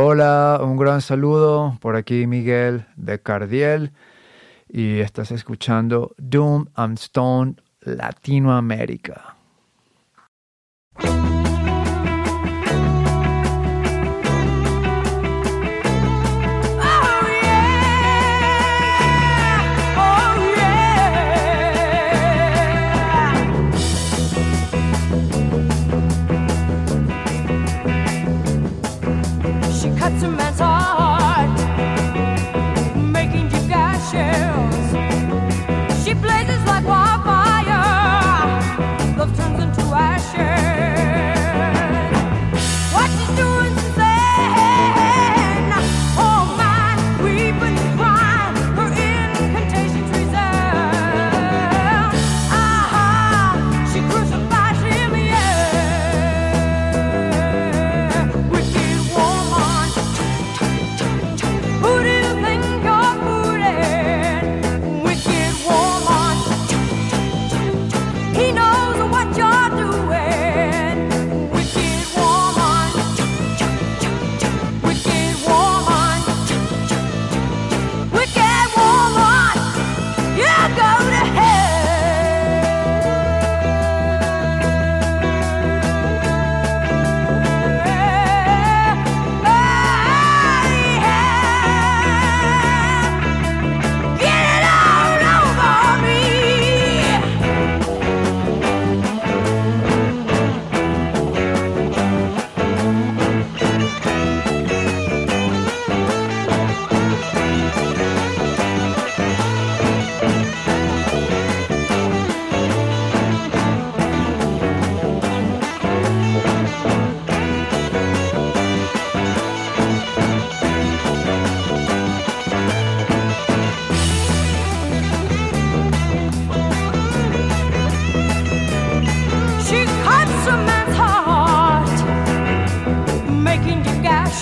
Hola, un gran saludo. Por aquí Miguel de Cardiel. Y estás escuchando Doom and Stone Latinoamérica. You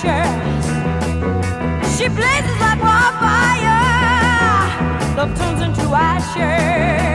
you. She blazes like wildfire. Love turns into ashes.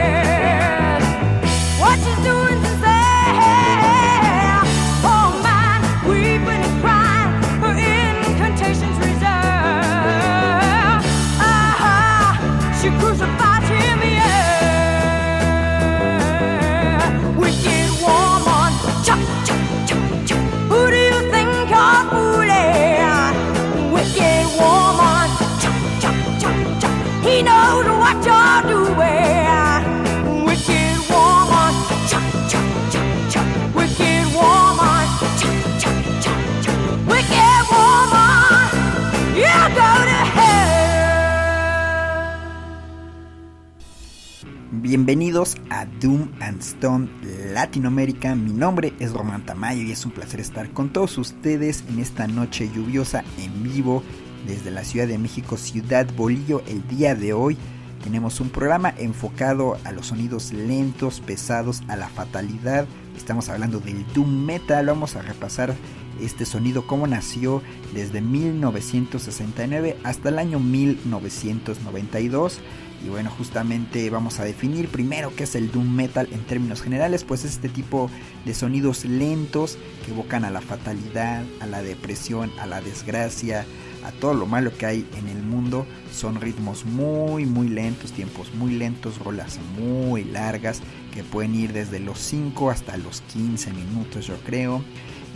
Doom and Stone Latinoamérica. Mi nombre es Román Tamayo y es un placer estar con todos ustedes en esta noche lluviosa en vivo desde la Ciudad de México, Ciudad Bolillo. El día de hoy tenemos un programa enfocado a los sonidos lentos, pesados, a la fatalidad. Estamos hablando del Doom Metal. Vamos a repasar este sonido, cómo nació desde 1969 hasta el año 1992 Y bueno, justamente vamos a definir primero qué es el doom metal en términos generales, pues es este tipo de sonidos lentos que evocan a la fatalidad, a la depresión, a la desgracia, a todo lo malo que hay en el mundo. Son ritmos muy, muy lentos, tiempos muy lentos, rolas muy largas que pueden ir desde los 5 hasta los 15 minutos, yo creo.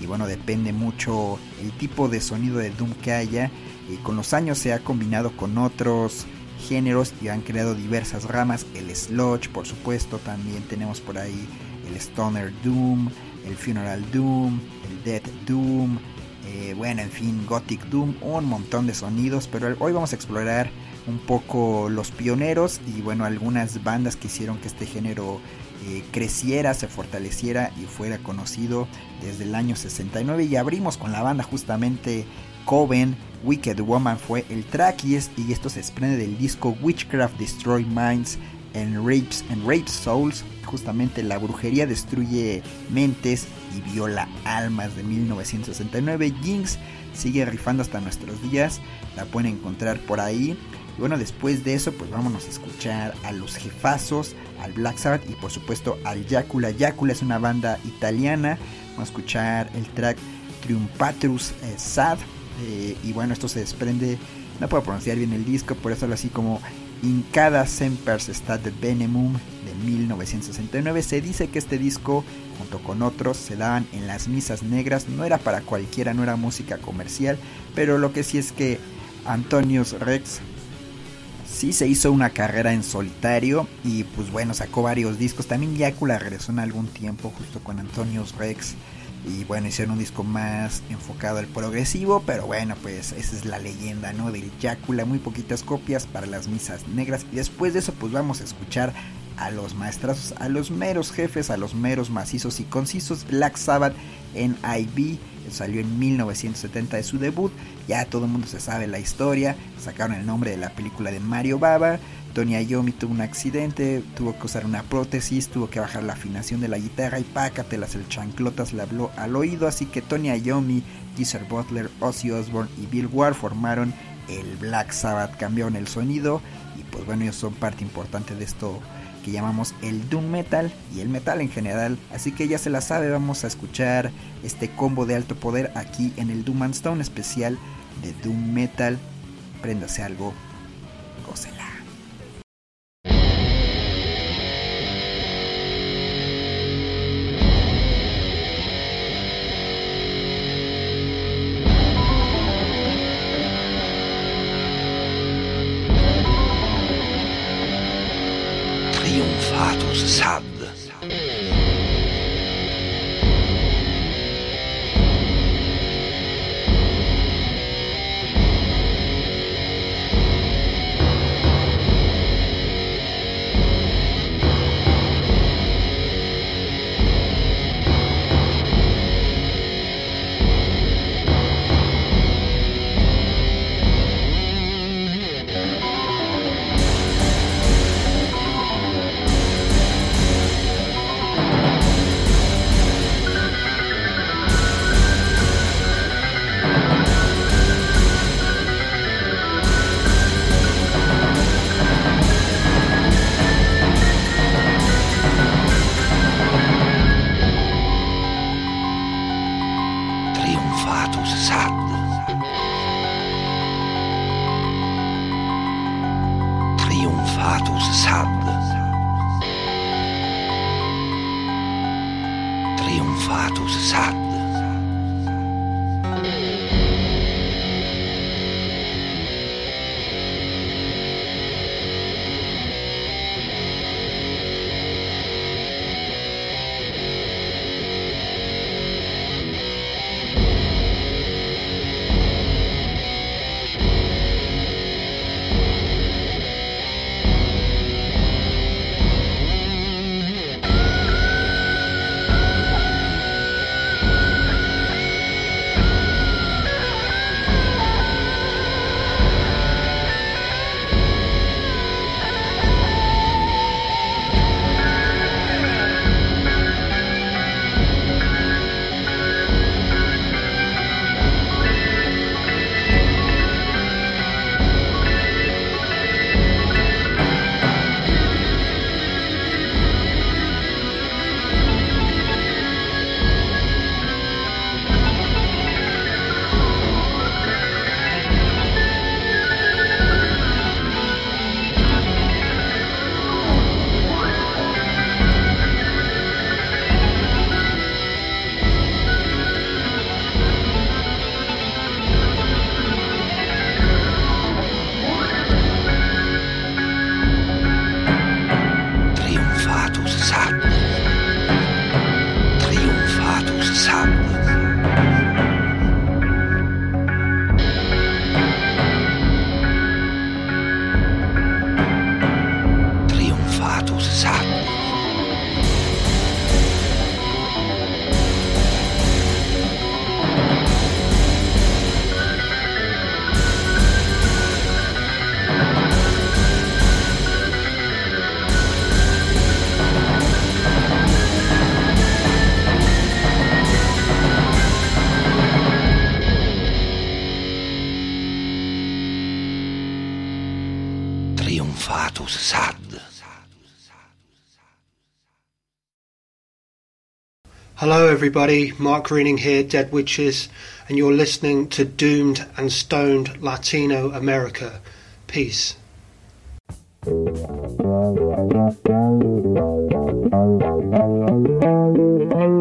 Y bueno, depende mucho el tipo de sonido de Doom que haya. Y con los años se ha combinado con otros géneros y han creado diversas ramas. El sludge, por supuesto, también tenemos por ahí el stoner doom, el funeral doom, el dead doom, eh, bueno, en fin, gothic doom, un montón de sonidos. Pero hoy vamos a explorar un poco los pioneros y bueno, algunas bandas que hicieron que este género eh, creciera, se fortaleciera y fuera conocido desde el año 69. Y abrimos con la banda justamente Coven, Wicked Woman fue el track y, es, y esto se desprende del disco Witchcraft Destroy Minds and Rapes, and Rapes Souls. Justamente la brujería destruye mentes y viola almas de 1969. Jinx sigue rifando hasta nuestros días, la pueden encontrar por ahí. Y bueno, después de eso, pues vámonos a escuchar a los jefazos, al Black Sabbath y por supuesto al Yakula. Yakula es una banda italiana. Vamos a escuchar el track Triumpatrus eh, Sad. Eh, y bueno, esto se desprende, no puedo pronunciar bien el disco, por eso lo así como Incada Sempers Stat de Venemum de 1969. Se dice que este disco, junto con otros, se daban en las misas negras. No era para cualquiera, no era música comercial, pero lo que sí es que Antonius Rex sí se hizo una carrera en solitario y pues bueno, sacó varios discos. También Yakula regresó en algún tiempo justo con Antonius Rex. Y bueno, hicieron un disco más enfocado al progresivo, pero bueno, pues esa es la leyenda, ¿no? Del Yakula, muy poquitas copias para las misas negras. Y después de eso, pues vamos a escuchar a los maestrazos, a los meros jefes, a los meros macizos y concisos. Black Sabbath en IB, salió en 1970 de su debut. Ya todo el mundo se sabe la historia. Sacaron el nombre de la película de Mario Baba. Tony Iommi tuvo un accidente, tuvo que usar una prótesis, tuvo que bajar la afinación de la guitarra y pácatelas, el chanclotas le habló al oído. Así que Tony Iommi, Geezer Butler, Ozzy Osbourne y Bill Ward formaron el Black Sabbath, cambiaron el sonido y pues bueno, ellos son parte importante de esto que llamamos el Doom Metal y el metal en general. Así que ya se la sabe, vamos a escuchar este combo de alto poder aquí en el Doom and Stone especial de Doom Metal. Préndase algo, gócela. Hello, everybody. Mark Greening here, Dead Witches, and you're listening to Doomed and Stoned Latino America. Peace.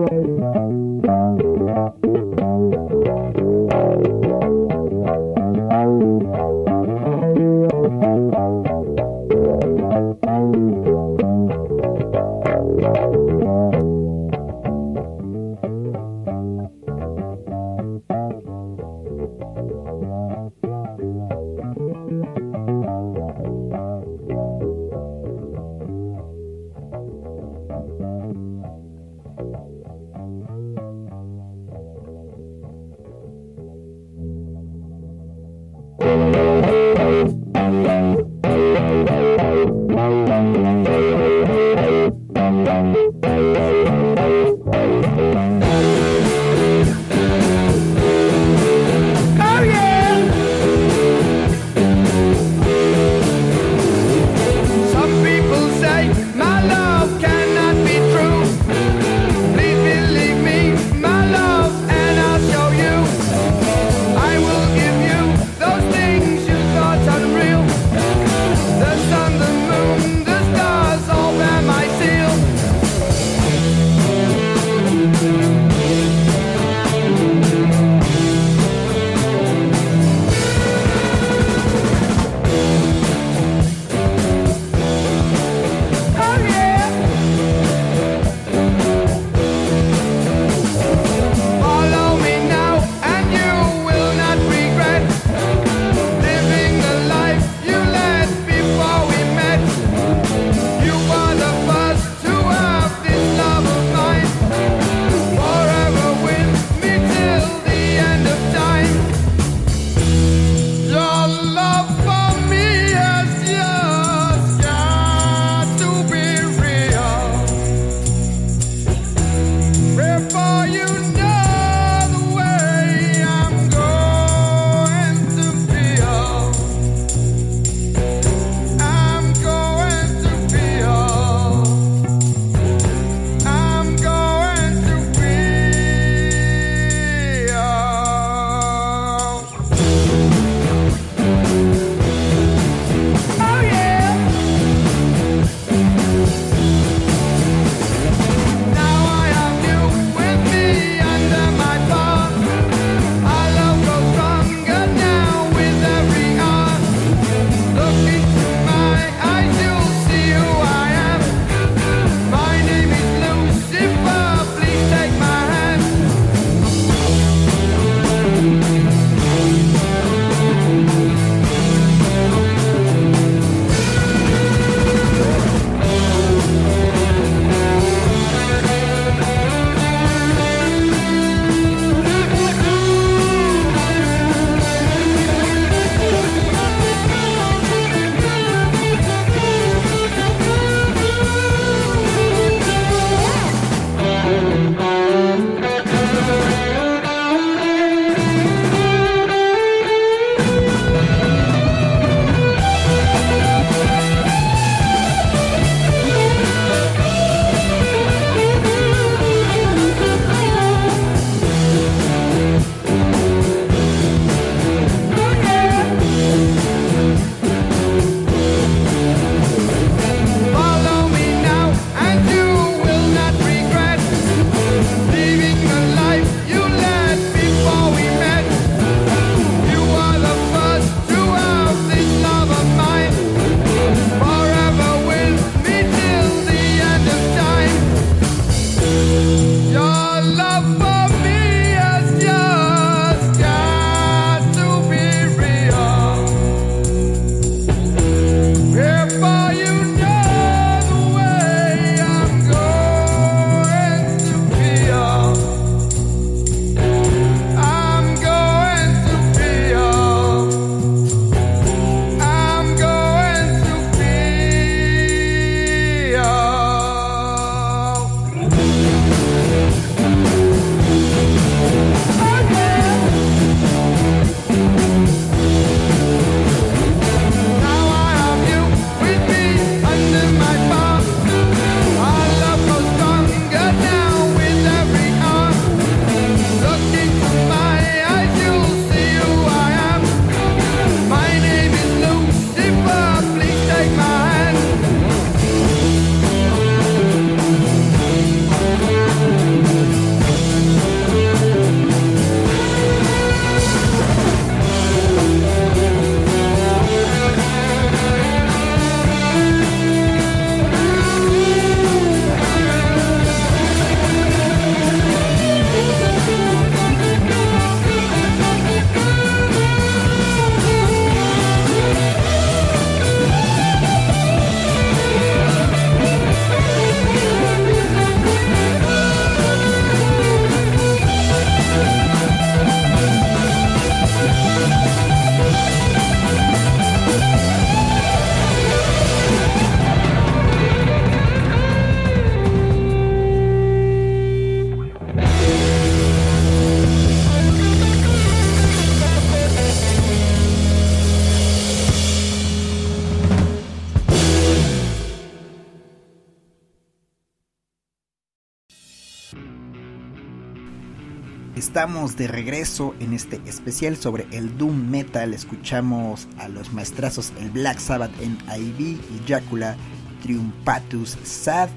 Estamos de regreso en este especial sobre el Doom Metal. Escuchamos a los maestrazos el Black Sabbath en IV y Dracula Triumpatus Sad.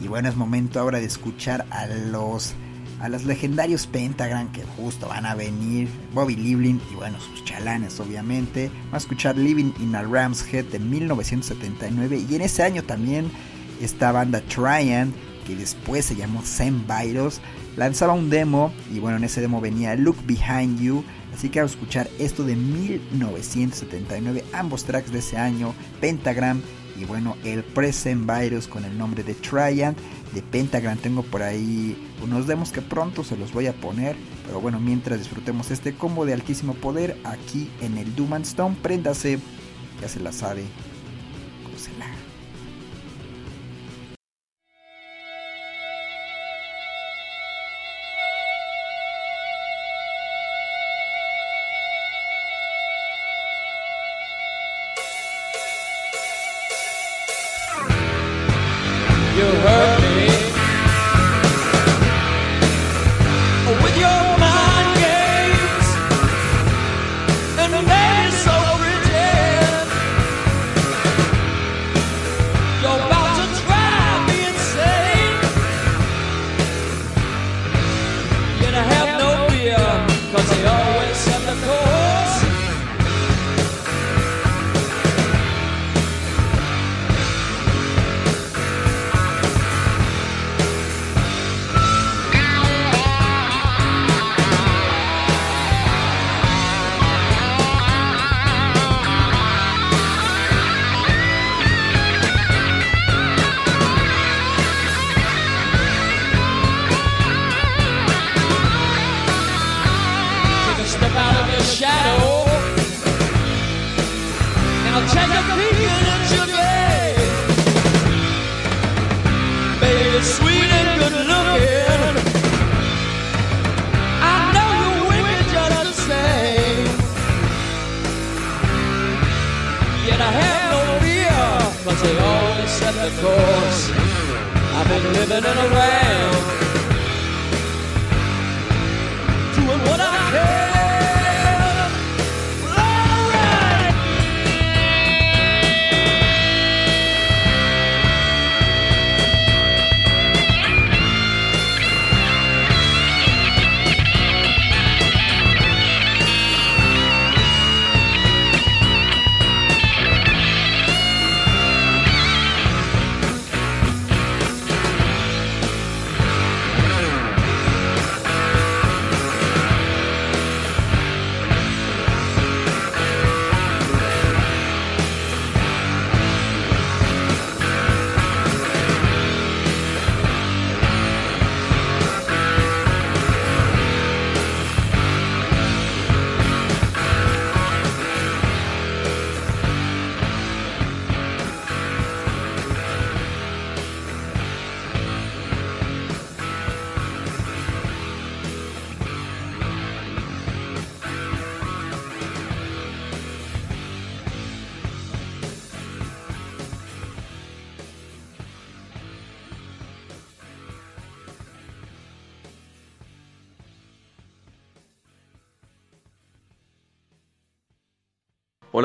Y bueno, es momento ahora de escuchar a los a los legendarios Pentagram que justo van a venir, Bobby Livlin y bueno, sus chalanes obviamente. Vamos a escuchar Living in a Ram's Head de 1979 y en ese año también esta banda Trian, que después se llamó Zen Virus, lanzaba un demo y bueno, en ese demo venía Look Behind You. Así que a escuchar esto de 1979, ambos tracks de ese año, Pentagram y bueno, el Present Virus con el nombre de Triant. De Pentagram tengo por ahí unos demos que pronto se los voy a poner. Pero bueno, mientras disfrutemos este combo de altísimo poder aquí en el Doom and Stone, préndase, ya se la sabe,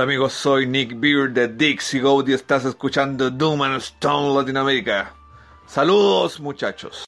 Hola amigos, soy Nick Beard de Dixie Goat y estás escuchando Doom and Stone Latinoamérica. Saludos muchachos.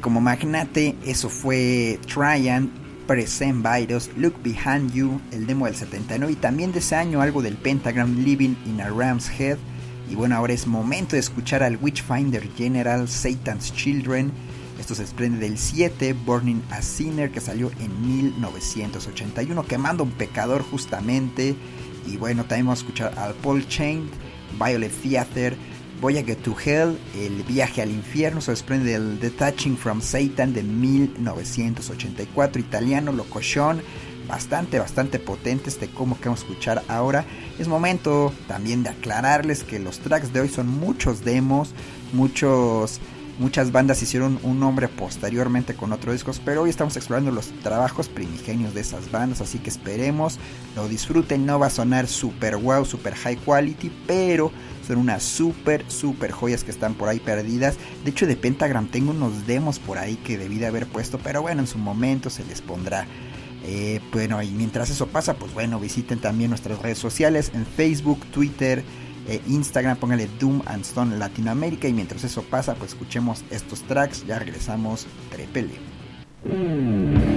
Como magnate, eso fue Tryan, Present Virus, Look Behind You, el demo del 79 y también de ese año algo del Pentagram Living in a Ram's Head. Y bueno, ahora es momento de escuchar al Witchfinder General, Satan's Children. Esto se desprende del 7, Burning a Sinner, que salió en 1981, quemando un pecador justamente. Y bueno, también vamos a escuchar al Paul Chain, Violet Theater, Voyage to Hell, El viaje al infierno, se desprende del Detaching from Satan de 1984, italiano, locochón, bastante, bastante potente este como que vamos a escuchar ahora. Es momento también de aclararles que los tracks de hoy son muchos demos, muchos Muchas bandas hicieron un nombre posteriormente con otros discos, pero hoy estamos explorando los trabajos primigenios de esas bandas, así que esperemos lo disfruten. No va a sonar super wow, super high quality, pero son unas super, super joyas que están por ahí perdidas. De hecho, de Pentagram tengo unos demos por ahí que debí de haber puesto, pero bueno, en su momento se les pondrá. Eh, bueno, y mientras eso pasa, pues bueno, visiten también nuestras redes sociales en Facebook, Twitter, eh, Instagram, póngale Doom and Stone Latinoamérica y mientras eso pasa, pues escuchemos estos tracks, ya regresamos, trepele. Well,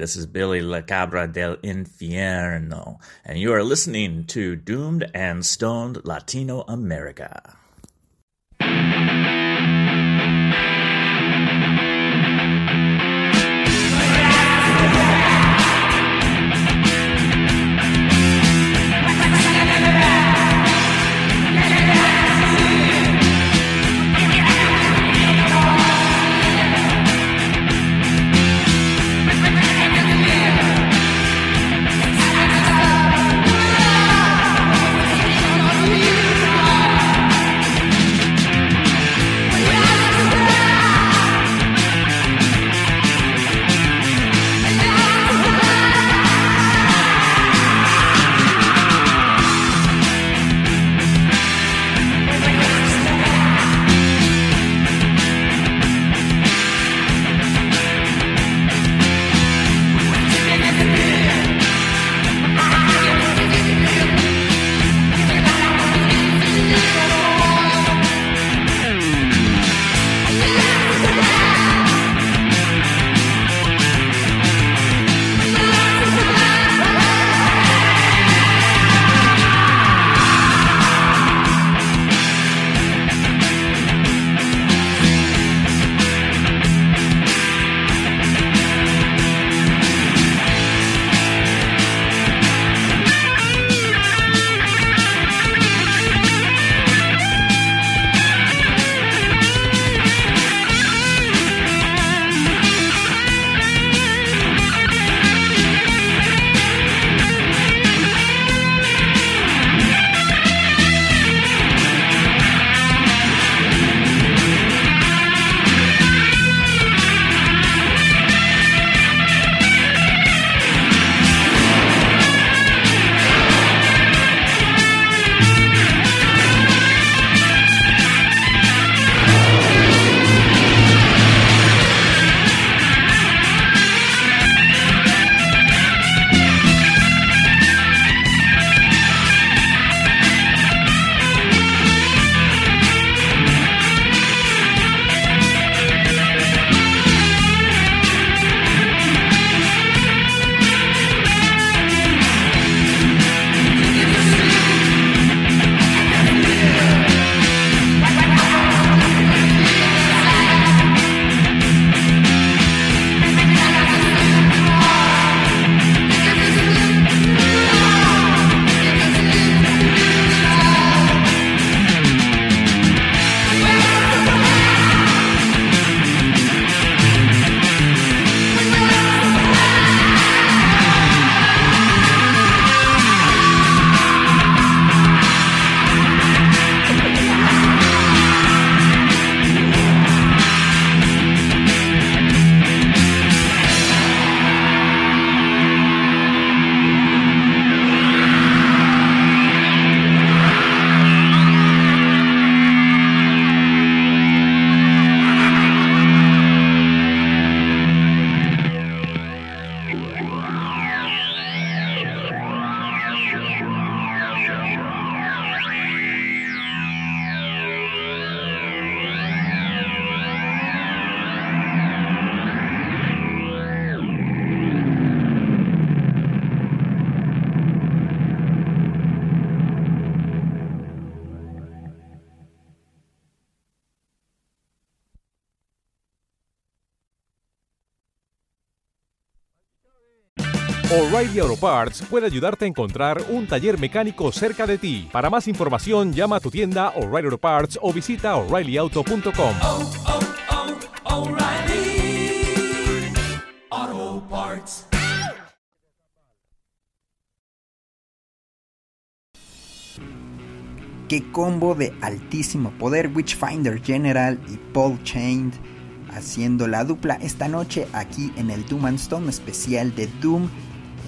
this is Billy La Cabra del Infierno, and you are listening to Doomed and Stoned Latino America. O'Reilly Auto Parts puede ayudarte a encontrar un taller mecánico cerca de ti. Para más información, llama a tu tienda O'Reilly Auto Parts o visita oreillyauto.com. oh, oh, Parts. Qué combo de altísimo poder Witchfinder General y Paul Chained haciendo la dupla esta noche aquí en el Doom and Stone especial de Doom.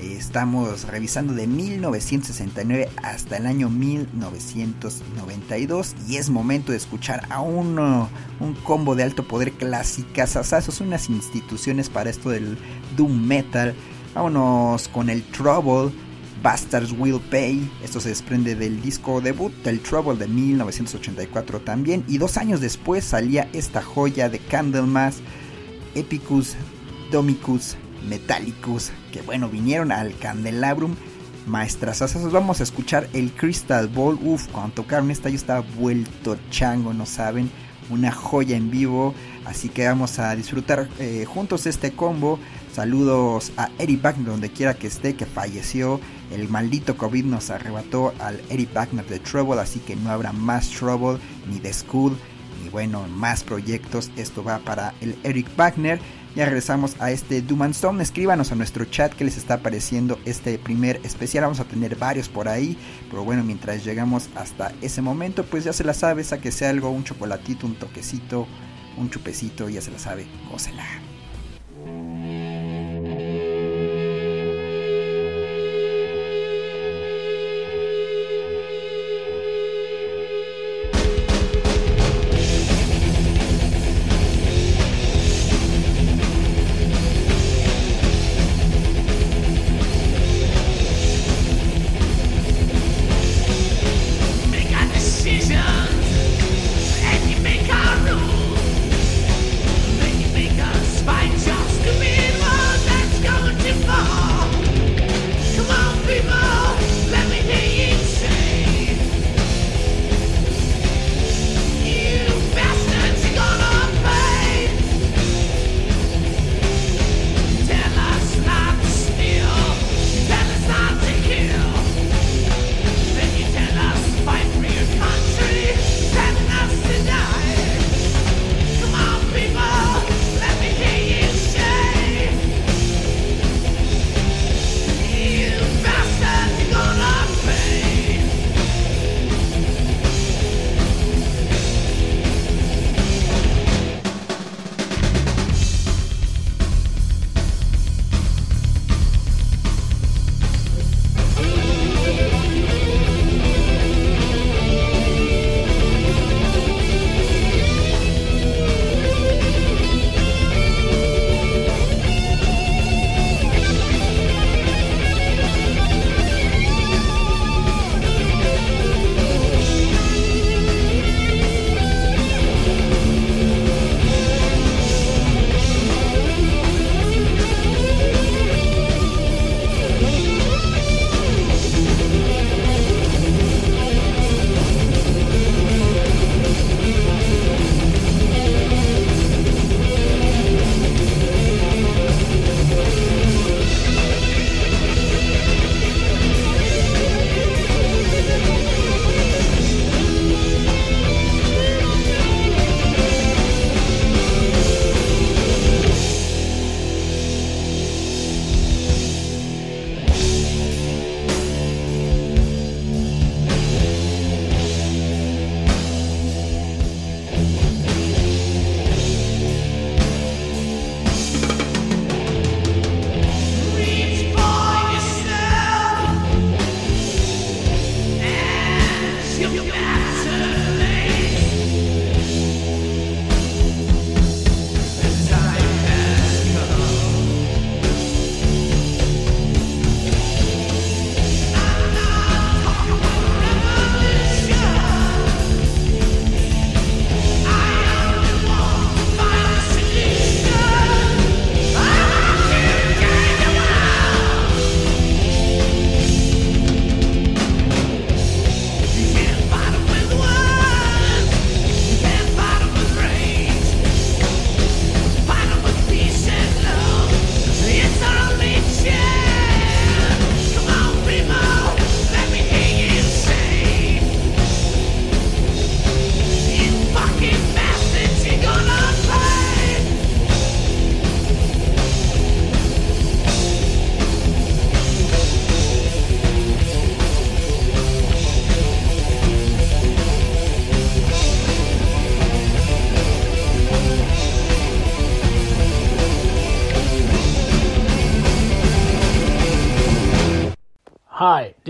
Estamos revisando de 1969 hasta el año 1992 y es momento de escuchar a uno, un combo de alto poder clásicas, unas instituciones para esto del Doom Metal. Vámonos con el Trouble, Bastards Will Pay. Esto se desprende del disco debut del Trouble de 1984 también. Y dos años después salía esta joya de Candlemas, Epicus Domicus Metallicus, que bueno, vinieron al Candelabrum. Maestras, vamos a escuchar el Crystal Ball. Uf, cuando tocaron esta yo estaba vuelto chango, no saben. Una joya en vivo. Así que vamos a disfrutar eh, juntos este combo. Saludos a Eric Wagner donde quiera que esté, que falleció. El maldito COVID nos arrebató al Eric Wagner de Trouble, así que no habrá más Trouble ni de School. Ni bueno, más proyectos. Esto va para el Eric Wagner. Ya regresamos a este Doom Stone. Escríbanos a nuestro chat que les está pareciendo este primer especial. Vamos a tener varios por ahí. Pero bueno, mientras llegamos hasta ese momento, pues ya se la sabe. sea algo, un chocolatito, un toquecito, un chupecito. Ya se la sabe, gócela.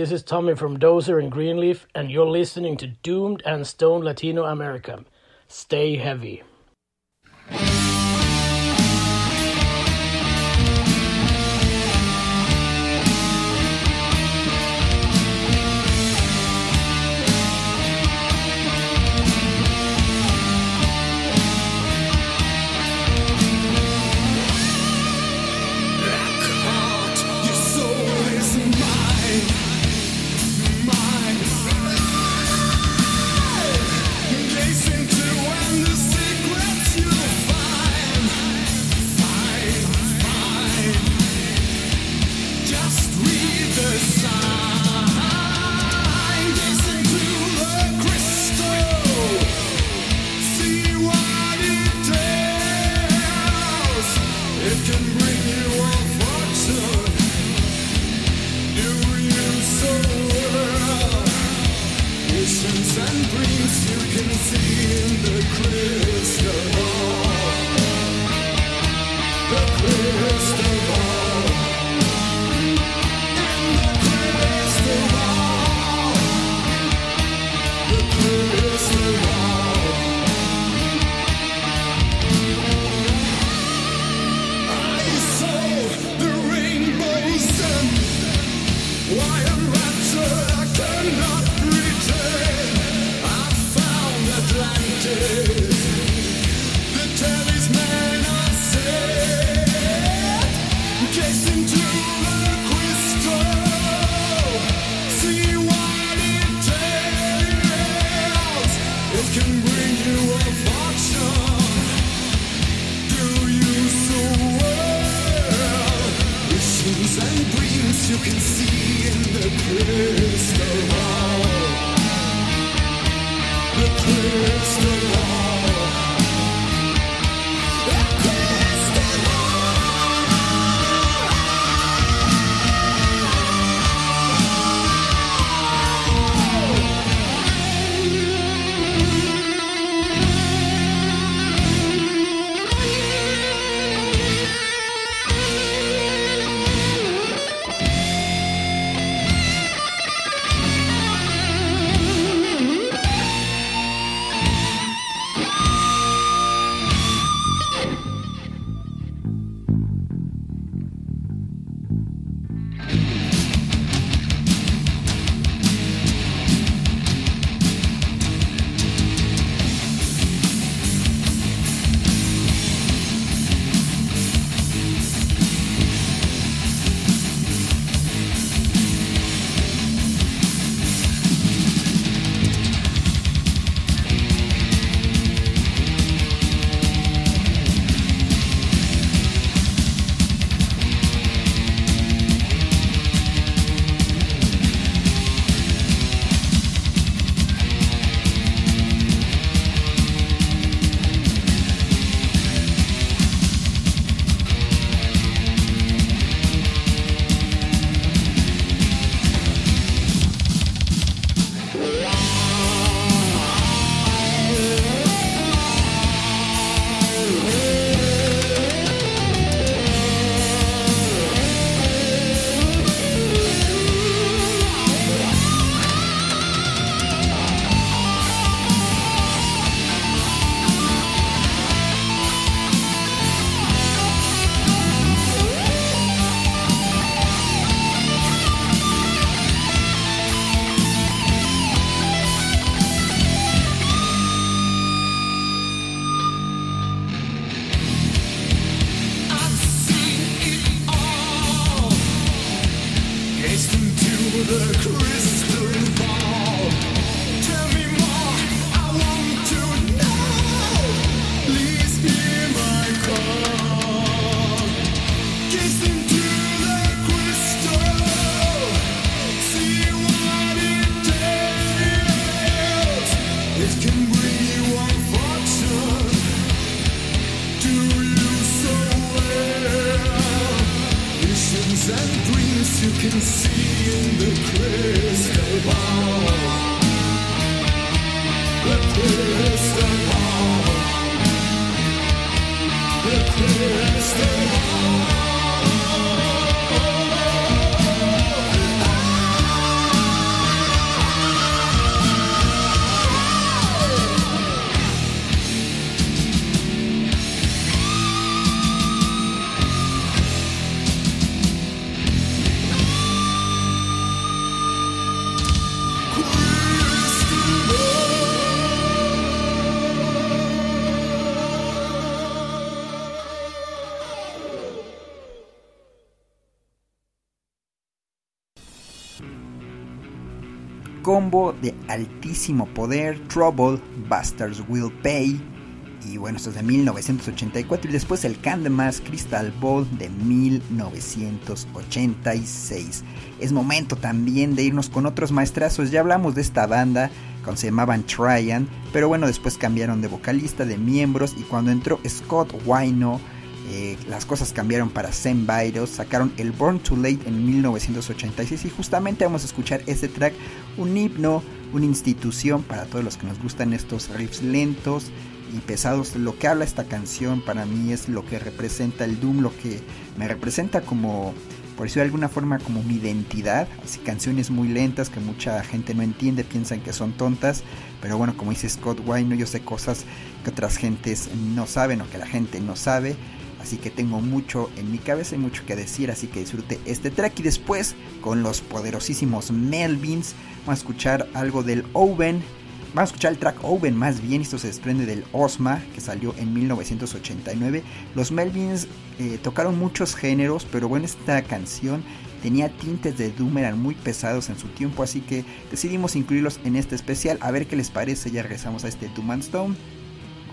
This is Tommy from Dozer and Greenleaf, and you're listening to Doomed and Stone Latino America. Stay heavy. De altísimo poder, Trouble, Bastards Will Pay. Y bueno, esto es de 1984 y después el Candlemas Crystal Ball de 1986. Es momento también de irnos con otros maestrazos. Ya hablamos de esta banda cuando se llamaban Tryan, pero bueno, después cambiaron de vocalista, de miembros y cuando entró Scott Wino eh, las cosas cambiaron para Zen Virus, sacaron el Born Too Late en 1986 y justamente vamos a escuchar este track, un himno una institución para todos los que nos gustan estos riffs lentos y pesados. Lo que habla esta canción para mí es lo que representa el Doom, lo que me representa como, por decirlo de alguna forma, como mi identidad. Así canciones muy lentas que mucha gente no entiende, piensan que son tontas, pero bueno, como dice Scott Wine, yo sé cosas que otras gentes no saben o que la gente no sabe. Así que tengo mucho en mi cabeza y mucho que decir, así que disfrute este track y después con los poderosísimos Melvins vamos a escuchar algo del Oven. Vamos a escuchar el track Oven más bien, esto se desprende del Osma que salió en 1989. Los Melvins eh, tocaron muchos géneros, pero bueno, esta canción tenía tintes de Doom, eran muy pesados en su tiempo, así que decidimos incluirlos en este especial. A ver qué les parece, ya regresamos a este Doom and Stone.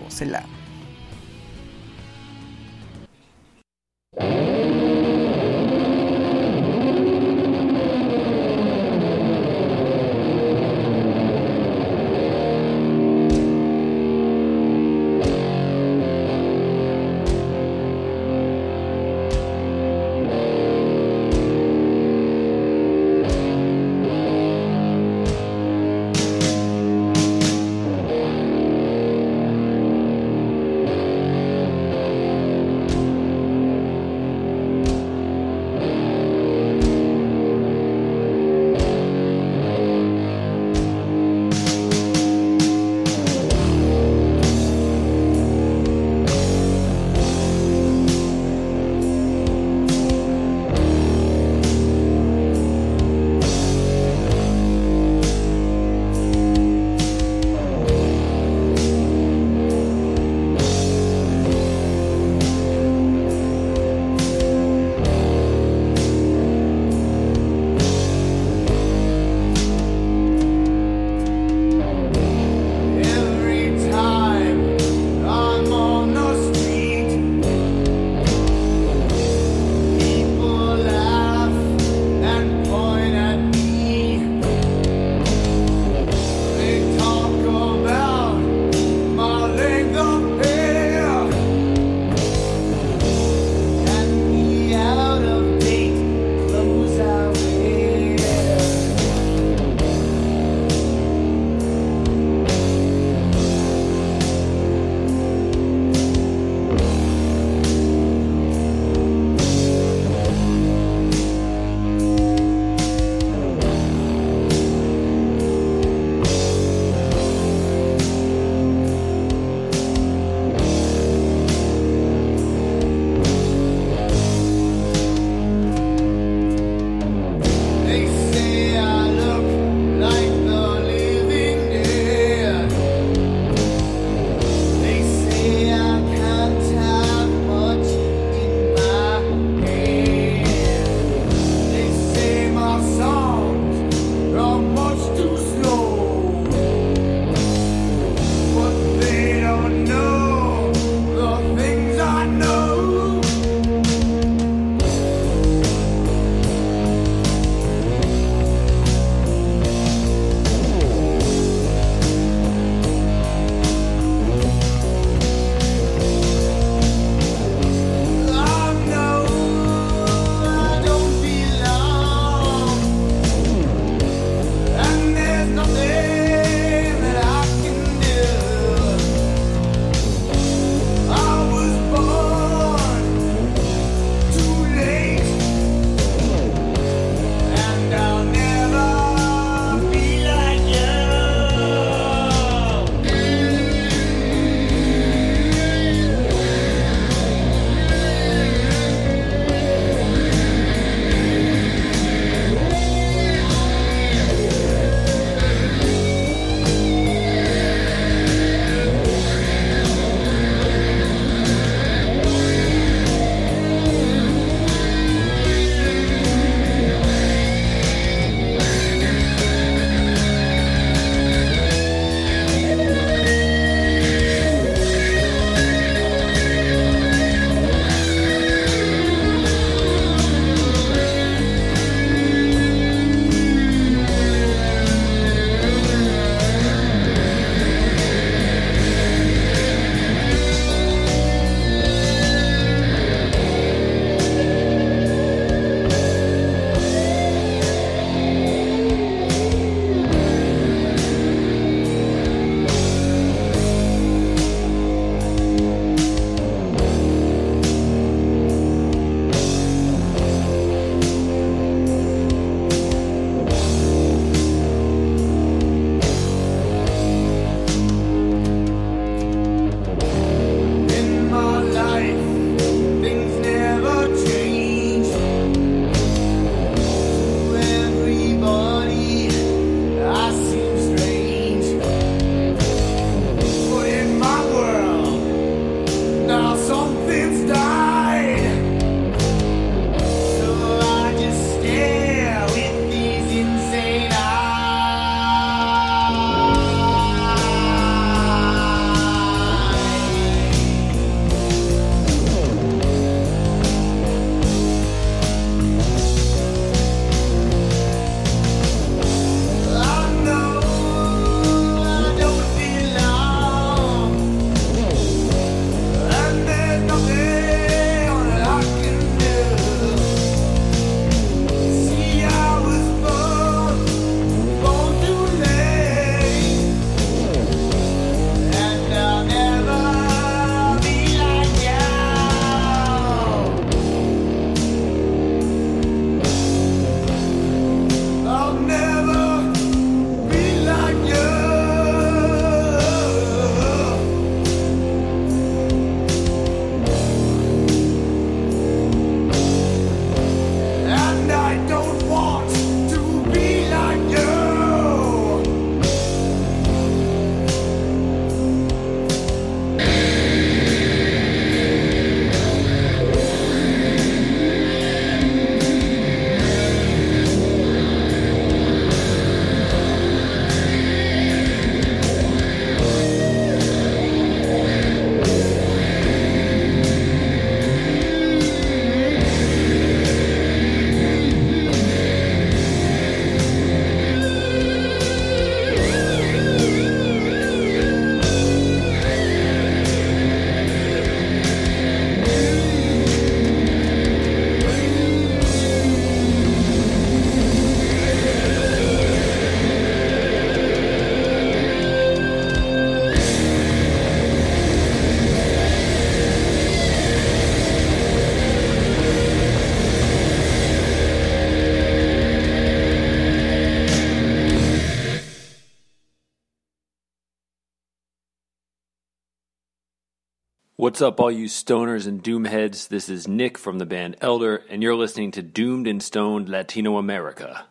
Gócela. Música What's up, all you stoners and doomheads? This is Nick from the band Elder, and you're listening to Doomed and Stoned Latino America.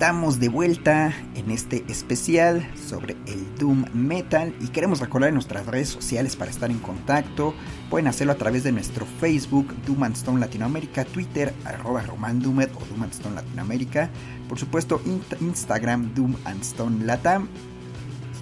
Estamos de vuelta en este especial sobre el Doom Metal y queremos recordar nuestras redes sociales para estar en contacto. Pueden hacerlo a través de nuestro Facebook Doom and Stone Latinoamérica, Twitter arroba Roman Doomed o Doom and Stone Latinoamérica, por supuesto Instagram Doom and Stone Latam.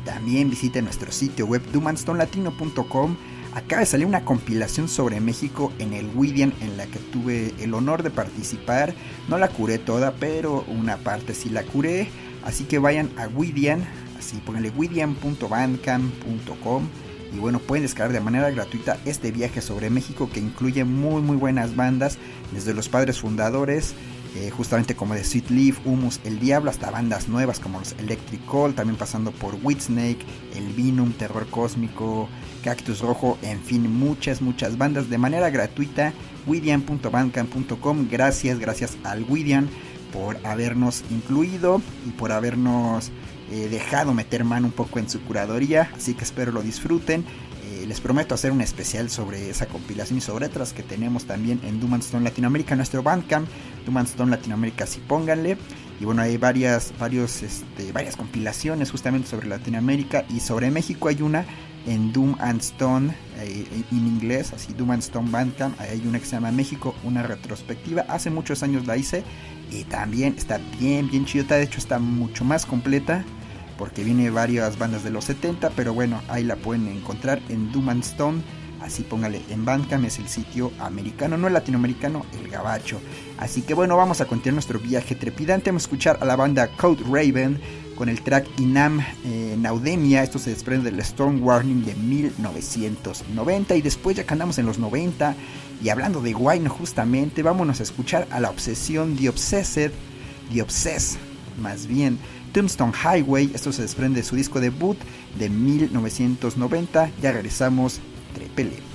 También visiten nuestro sitio web doomandstonelatino.com Acaba de salir una compilación sobre México en el Widian en la que tuve el honor de participar. No la curé toda, pero una parte sí la curé. Así que vayan a Widian, así pónganle widian.bandcamp.com y bueno, pueden descargar de manera gratuita este viaje sobre México que incluye muy muy buenas bandas, desde los padres fundadores, eh, justamente como de Sweet Leaf, Humus, El Diablo, hasta bandas nuevas como los Electric Call, también pasando por Whitsnake, El Vinum, Terror Cósmico, Cactus Rojo, en fin, muchas, muchas bandas de manera gratuita. Widian.bandcamp.com. Gracias, gracias al Widian por habernos incluido y por habernos eh, dejado meter mano un poco en su curaduría. Así que espero lo disfruten. Eh, les prometo hacer un especial sobre esa compilación y sobre otras que tenemos también en Doom Stone Latinoamérica, nuestro Bandcamp, Doom Stone Latinoamérica, si pónganle. Y bueno, hay varias, varios, este, varias compilaciones justamente sobre Latinoamérica y sobre México hay una en Doom and Stone eh, en inglés, así Doom and Stone Bandcamp. Hay una que se llama México, una retrospectiva. Hace muchos años la hice y también está bien, bien chidota. De hecho, está mucho más completa porque viene varias bandas de los 70. Pero bueno, ahí la pueden encontrar en Doom and Stone. Así póngale en Bandcamp, es el sitio americano, no el latinoamericano, el gabacho. Así que bueno, vamos a continuar nuestro viaje trepidante. Vamos a escuchar a la banda Code Raven con el track Inam eh, Naudemia. Esto se desprende del Storm Warning de 1990. Y después, ya que andamos en los 90 y hablando de Wine, justamente, vámonos a escuchar a la obsesión The Obsessed, The Obsessed, más bien. Tombstone Highway, esto se desprende de su disco debut de 1990. Ya regresamos, trepele.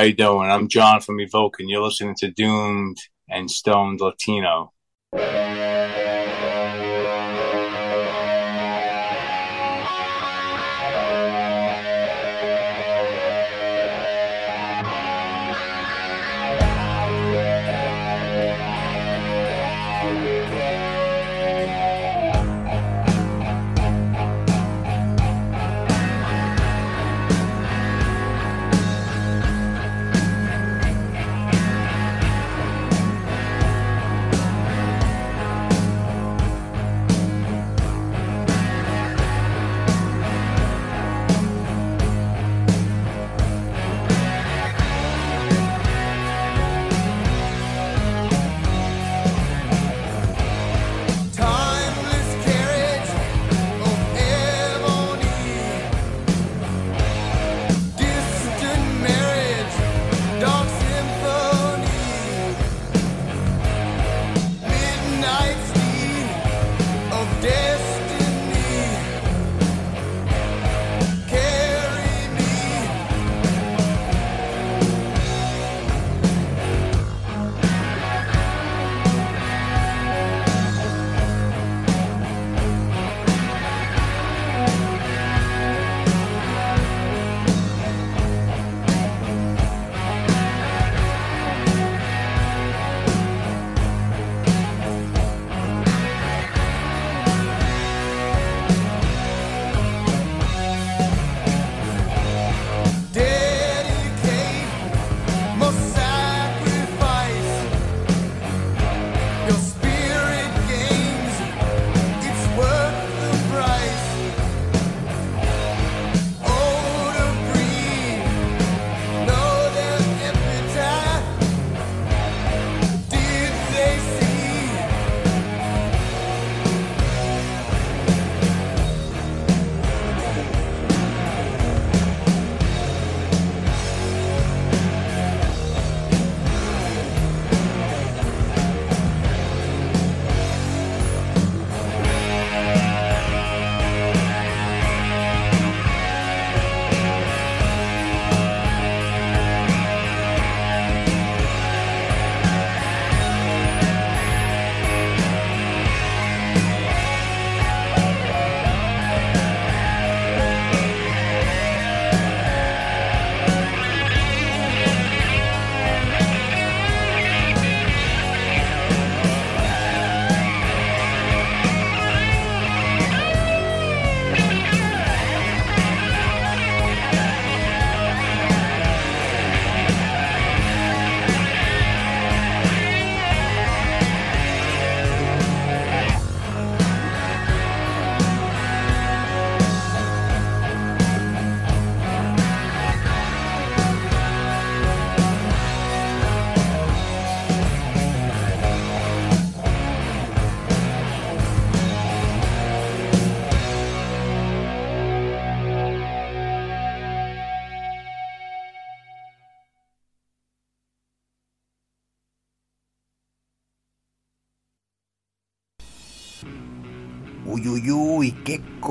How you doing? I'm John from Evoke, and you're listening to Doomed and Stoned Latino.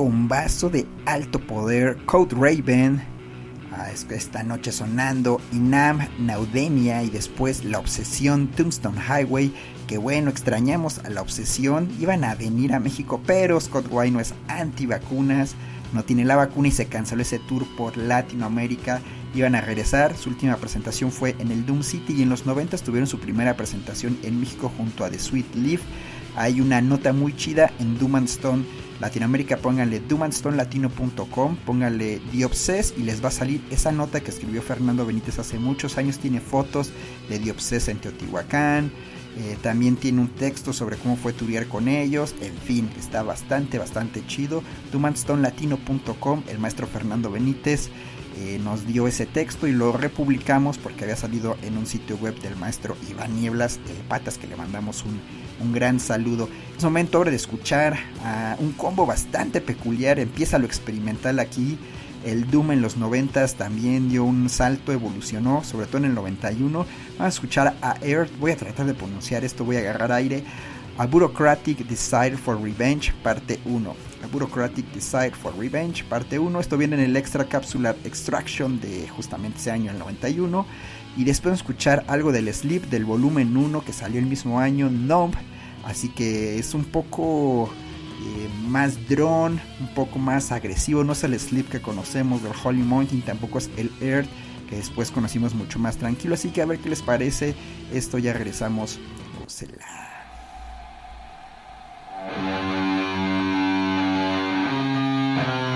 Combazo de alto poder. Code Raven. Ah, esta noche sonando Inam, Naudemia y después La Obsesión, Tombstone Highway. Que bueno, extrañamos a La Obsesión. Iban a venir a México, pero Scott no es antivacunas. No tiene la vacuna y se canceló ese tour por Latinoamérica. Iban a regresar. Su última presentación fue en el Doom City y en los 90 tuvieron su primera presentación en México junto a The Sweet Leaf. Hay una nota muy chida en Doom and Stone Latinoamérica. Pónganle doomandstonelatino.com, pónganle The Obsess y les va a salir esa nota que escribió Fernando Benítez hace muchos años. Tiene fotos de The Obsess en Teotihuacán. eh, también tiene un texto sobre cómo fue turiar con ellos. En fin, está bastante, bastante chido. doomandstonelatino.com, el maestro Fernando Benítez. Eh, nos dio ese texto y lo republicamos porque había salido en un sitio web del maestro Iván Nieblas de Patas que le mandamos un, un gran saludo. Es momento ahora de escuchar a un combo bastante peculiar, empieza lo experimental aquí. El Doom en los 90 también dio un salto, evolucionó, sobre todo en el 91. Vamos a escuchar a Earth, voy a tratar de pronunciar esto, voy a agarrar aire. A Bureaucratic Desire for Revenge, parte 1. Bureaucratic Desire for Revenge, parte 1. Esto viene en el Extra Capsular Extraction de justamente ese año, el 91. Y después escuchar algo del Sleep del volumen 1 que salió el mismo año, Numb. Así que es un poco eh, más drone, un poco más agresivo. No es el Sleep que conocemos del Holy Mountain, tampoco es el Earth que después conocimos mucho más tranquilo. Así que a ver qué les parece. Esto ya regresamos. Amen.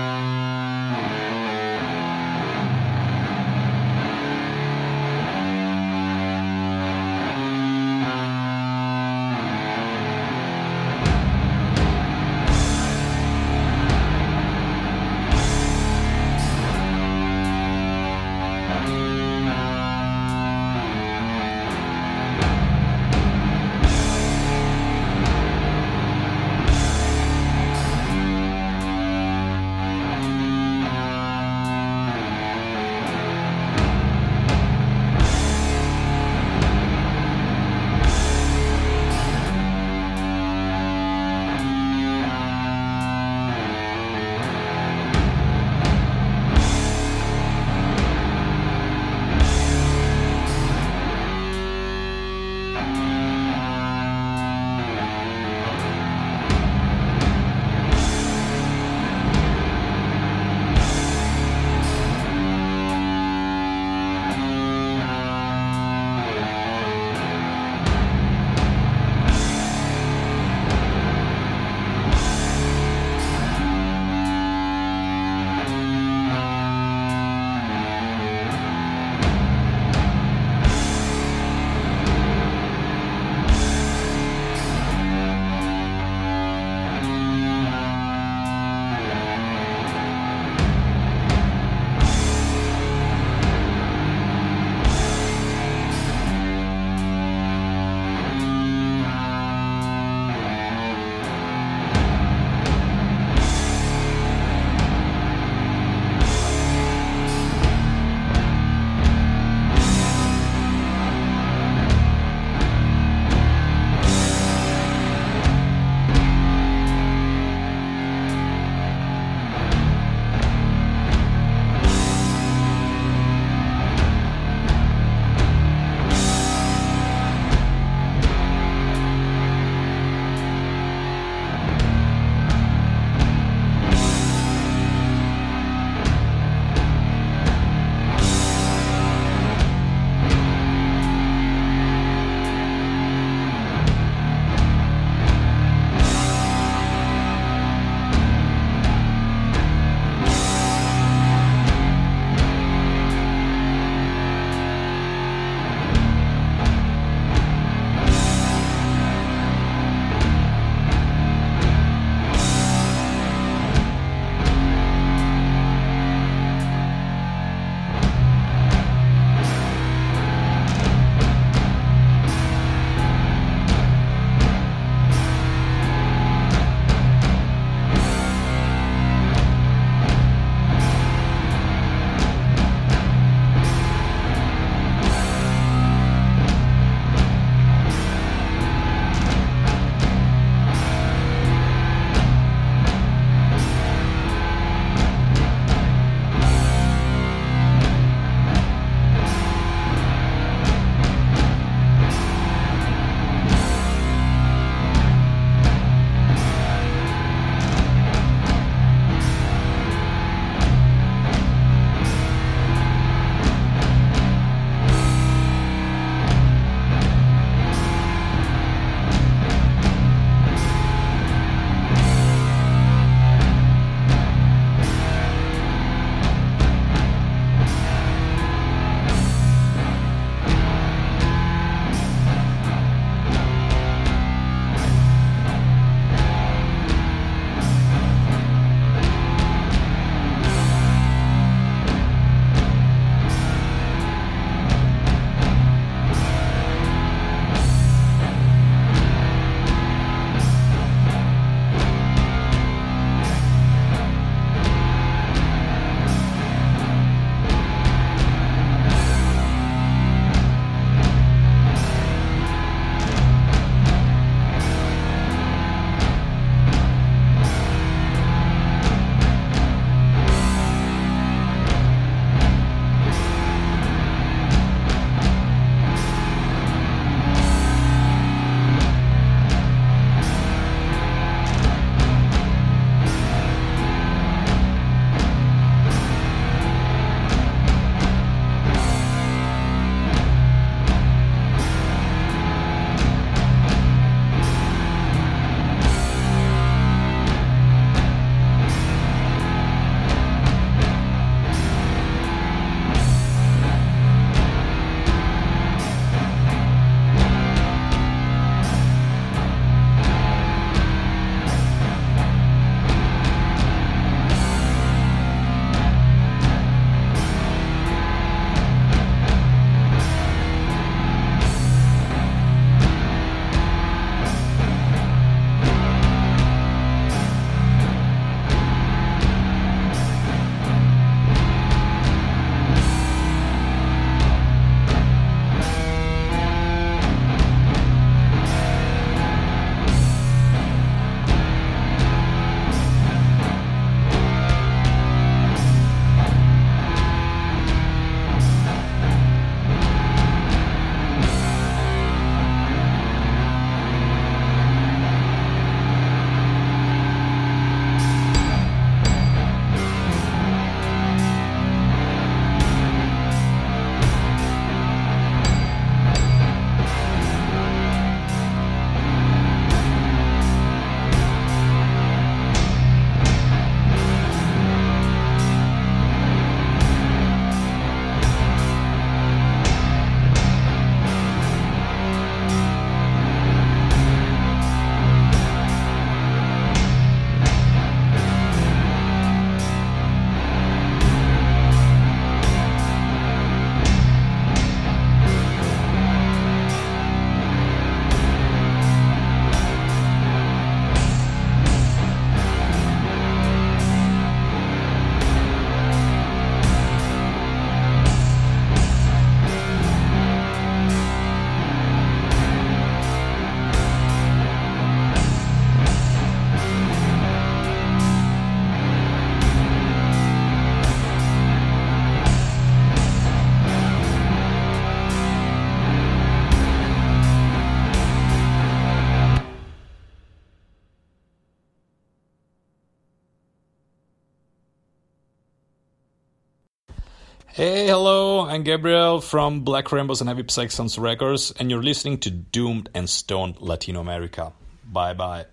Hello, I'm Gabriel from Black Rainbows and Heavy Sounds Records, and you're listening to Doomed and Stoned Latino America. Bye bye.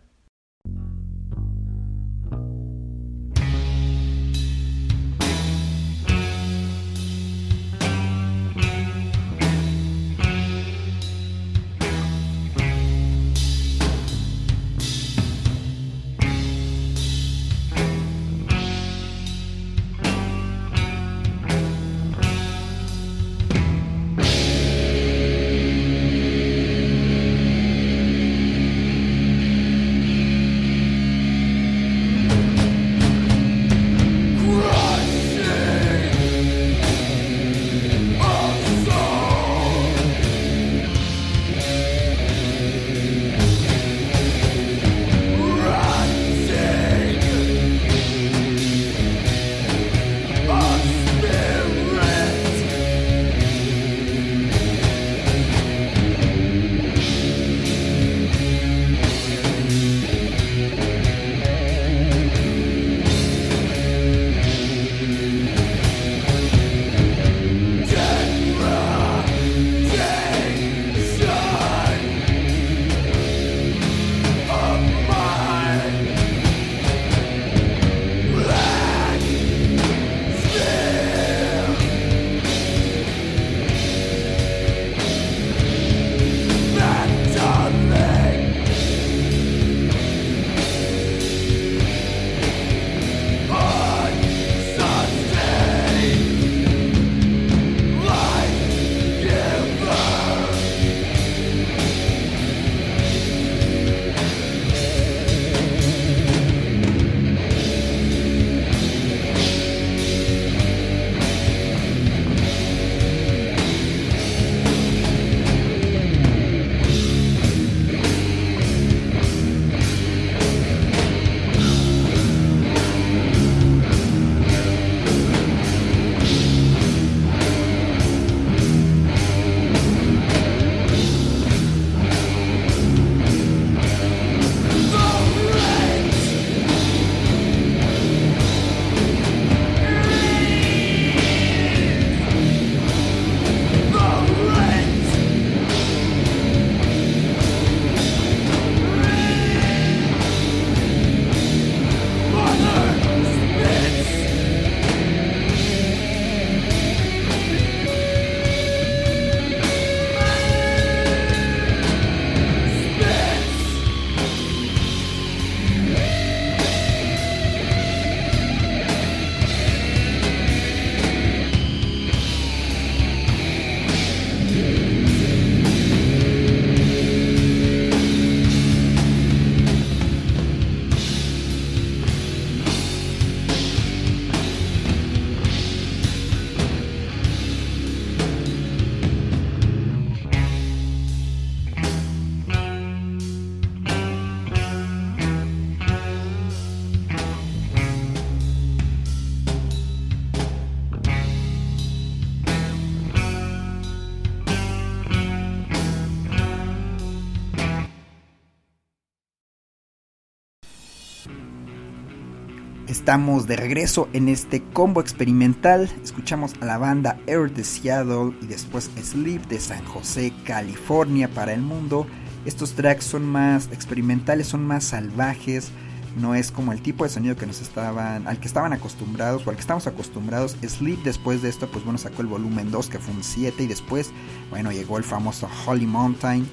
Estamos de regreso en este combo experimental. Escuchamos a la banda Air de Seattle y después Sleep de San José, California para el mundo. Estos tracks son más experimentales, son más salvajes. No es como el tipo de sonido que nos estaban, al que estaban acostumbrados o al que estamos acostumbrados. Sleep después de esto, pues bueno, sacó el volumen 2 que fue un 7 y después, bueno, llegó el famoso Holy Mountain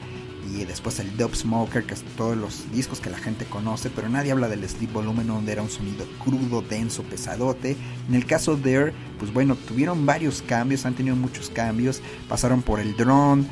y después el Dub Smoker, que es todos los discos que la gente conoce, pero nadie habla del Sleep Volumen donde era un sonido crudo, denso, pesadote. En el caso de Air, pues bueno, tuvieron varios cambios, han tenido muchos cambios, pasaron por el drone,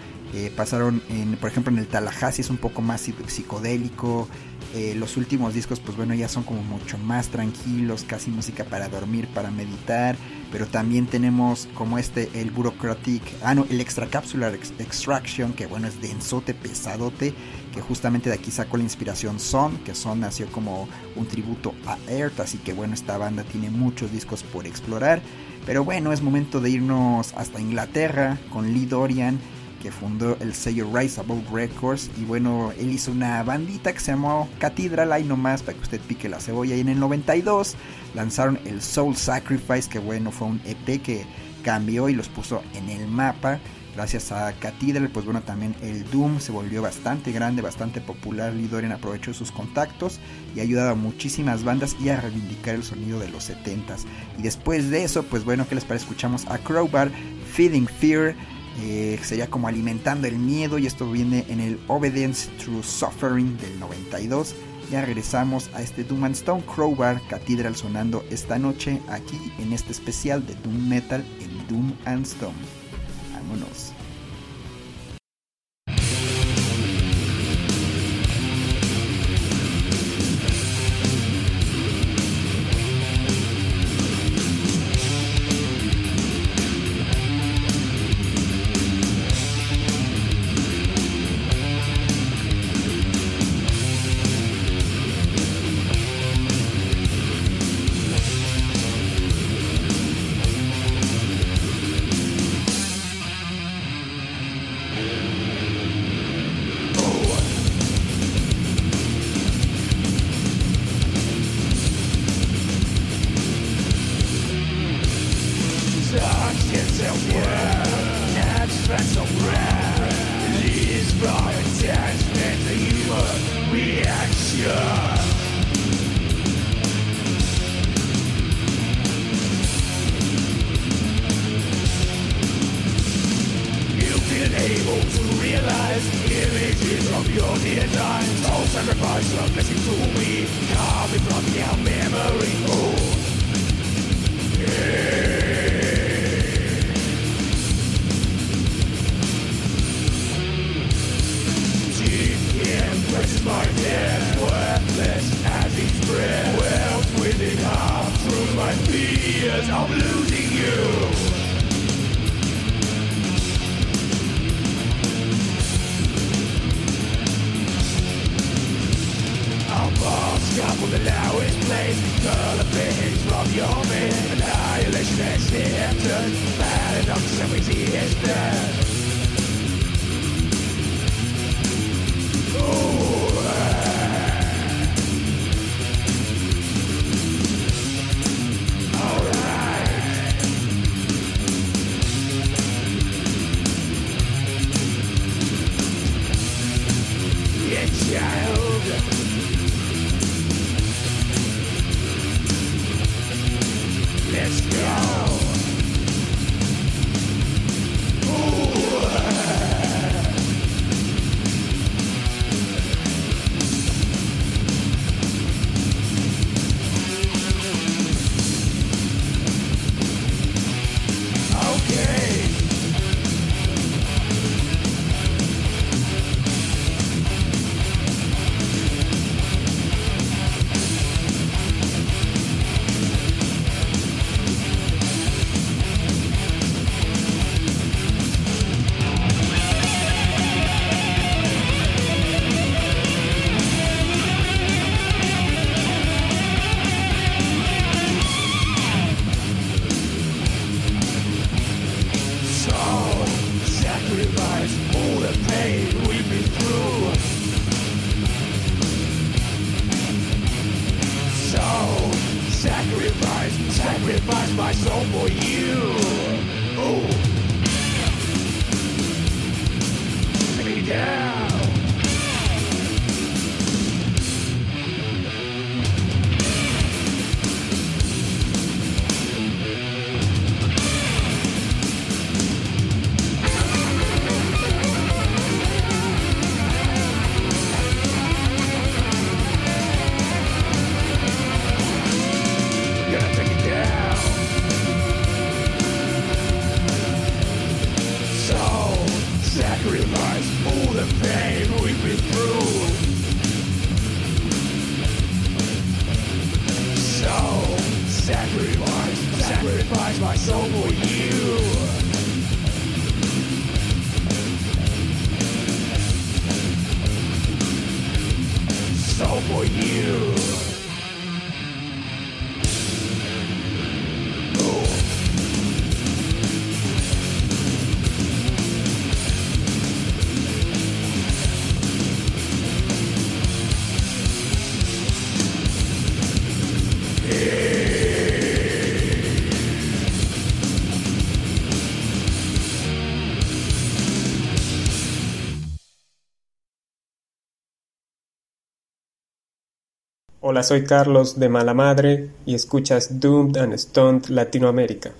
pasaron en, por ejemplo en el Tallahassee es un poco más psicodélico, eh, los últimos discos pues bueno ya son como mucho más tranquilos, casi música para dormir, para meditar, pero también tenemos como este el Bureaucratic, ah no, el Extracapsular Extraction, que bueno es densote, pesadote, que justamente de aquí sacó la inspiración Son, que Son nació como un tributo a Earth, así que bueno, esta banda tiene muchos discos por explorar, pero bueno, es momento de irnos hasta Inglaterra con Lee Dorian, que fundó el sello Rise Above Records y bueno, él hizo una bandita que se llamó Cathedral, ahí nomás para que usted pique la cebolla y en el 92 lanzaron el Soul Sacrifice, que bueno, fue un EP que cambió y los puso en el mapa. Gracias a Cathedral, pues bueno, también el Doom se volvió bastante grande, bastante popular. Lee Dorian aprovechó sus contactos y ha ayudado a muchísimas bandas y a reivindicar el sonido de los 70s. Y después de eso, pues bueno, ¿qué les parece? Escuchamos a Crowbar, Feeding Fear. Eh, sería como alimentando el miedo y esto viene en el Obedience Through Suffering del 92. Ya regresamos a este Doom and Stone Crowbar Cathedral sonando esta noche aquí en este especial de Doom Metal en Doom and Stone. Vámonos. Hola, soy Carlos de Mala Madre y escuchas Doomed and Stoned Latinoamérica.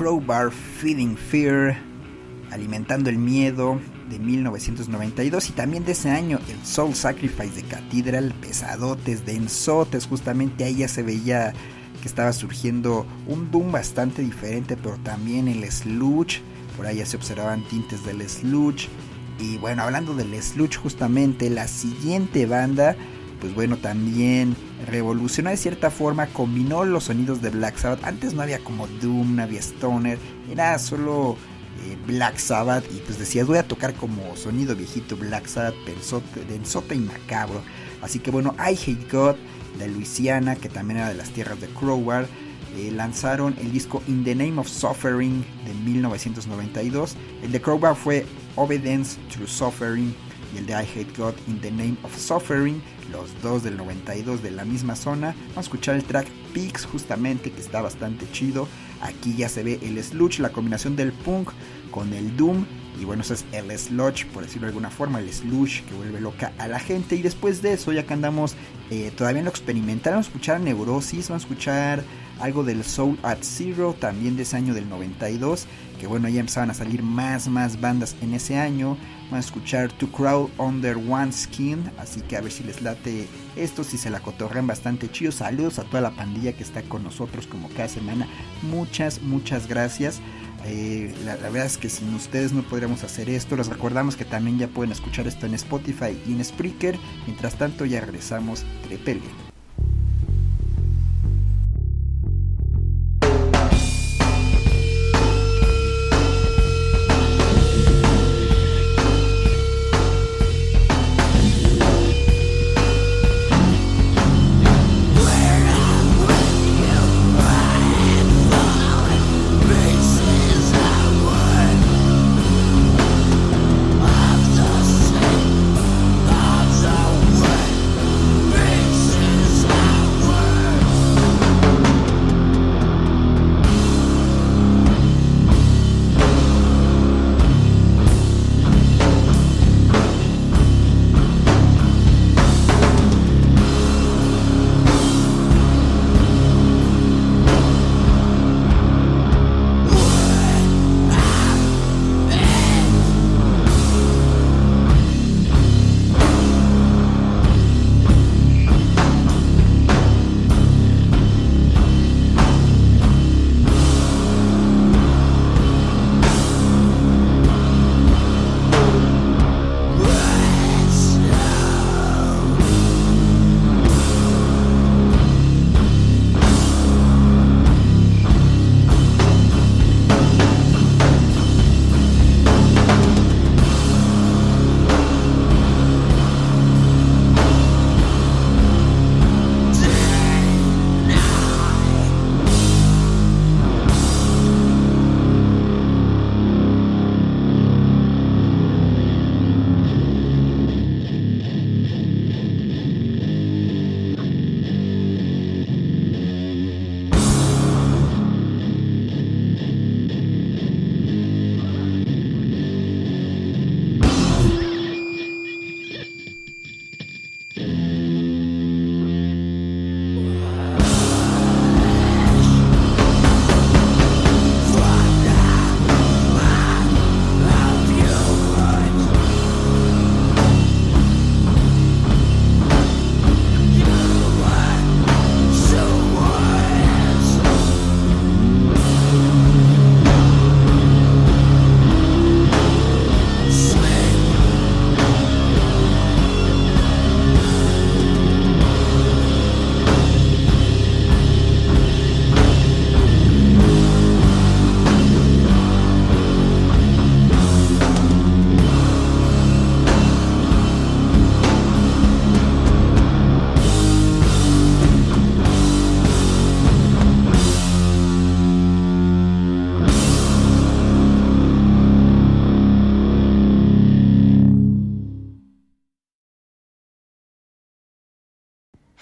Crowbar Feeding Fear, alimentando el miedo de 1992 y también de ese año el Soul Sacrifice de Cathedral, pesadotes, densotes, justamente ahí ya se veía que estaba surgiendo un doom bastante diferente, pero también el sludge, por ahí ya se observaban tintes del sludge. Y bueno, hablando del sludge justamente, la siguiente banda, pues bueno, también revolucionó de cierta forma, combinó los sonidos de Black Sabbath. Antes no había como Doom, no había Stoner, era solo eh, Black Sabbath y pues decías voy a tocar como sonido viejito Black Sabbath, densote y macabro. Así que bueno, I Hate God de Luisiana, que también era de las tierras de Crowbar, eh, lanzaron el disco In the Name of Suffering de 1992. El de Crowbar fue Obedience Through Suffering y el de I Hate God In the Name of Suffering, los dos del 92 de la misma zona. Vamos a escuchar el track Peaks justamente, que está bastante chido. Aquí ya se ve el sludge, la combinación del punk con el doom Y bueno, eso es el sludge, por decirlo de alguna forma, el slush que vuelve loca a la gente. Y después de eso, ya que andamos eh, todavía en lo experimental, vamos a escuchar Neurosis, vamos a escuchar algo del Soul at Zero, también de ese año del 92. Que bueno, ya empezaban a salir más, más bandas en ese año. Vamos a escuchar To Crawl Under One Skin. Así que a ver si les late esto, si se la cotorrean bastante chido. Saludos a toda la pandilla que está con nosotros como cada semana. Muchas, muchas gracias. Eh, la, la verdad es que sin ustedes no podríamos hacer esto. Les recordamos que también ya pueden escuchar esto en Spotify y en Spreaker. Mientras tanto, ya regresamos. Trepele.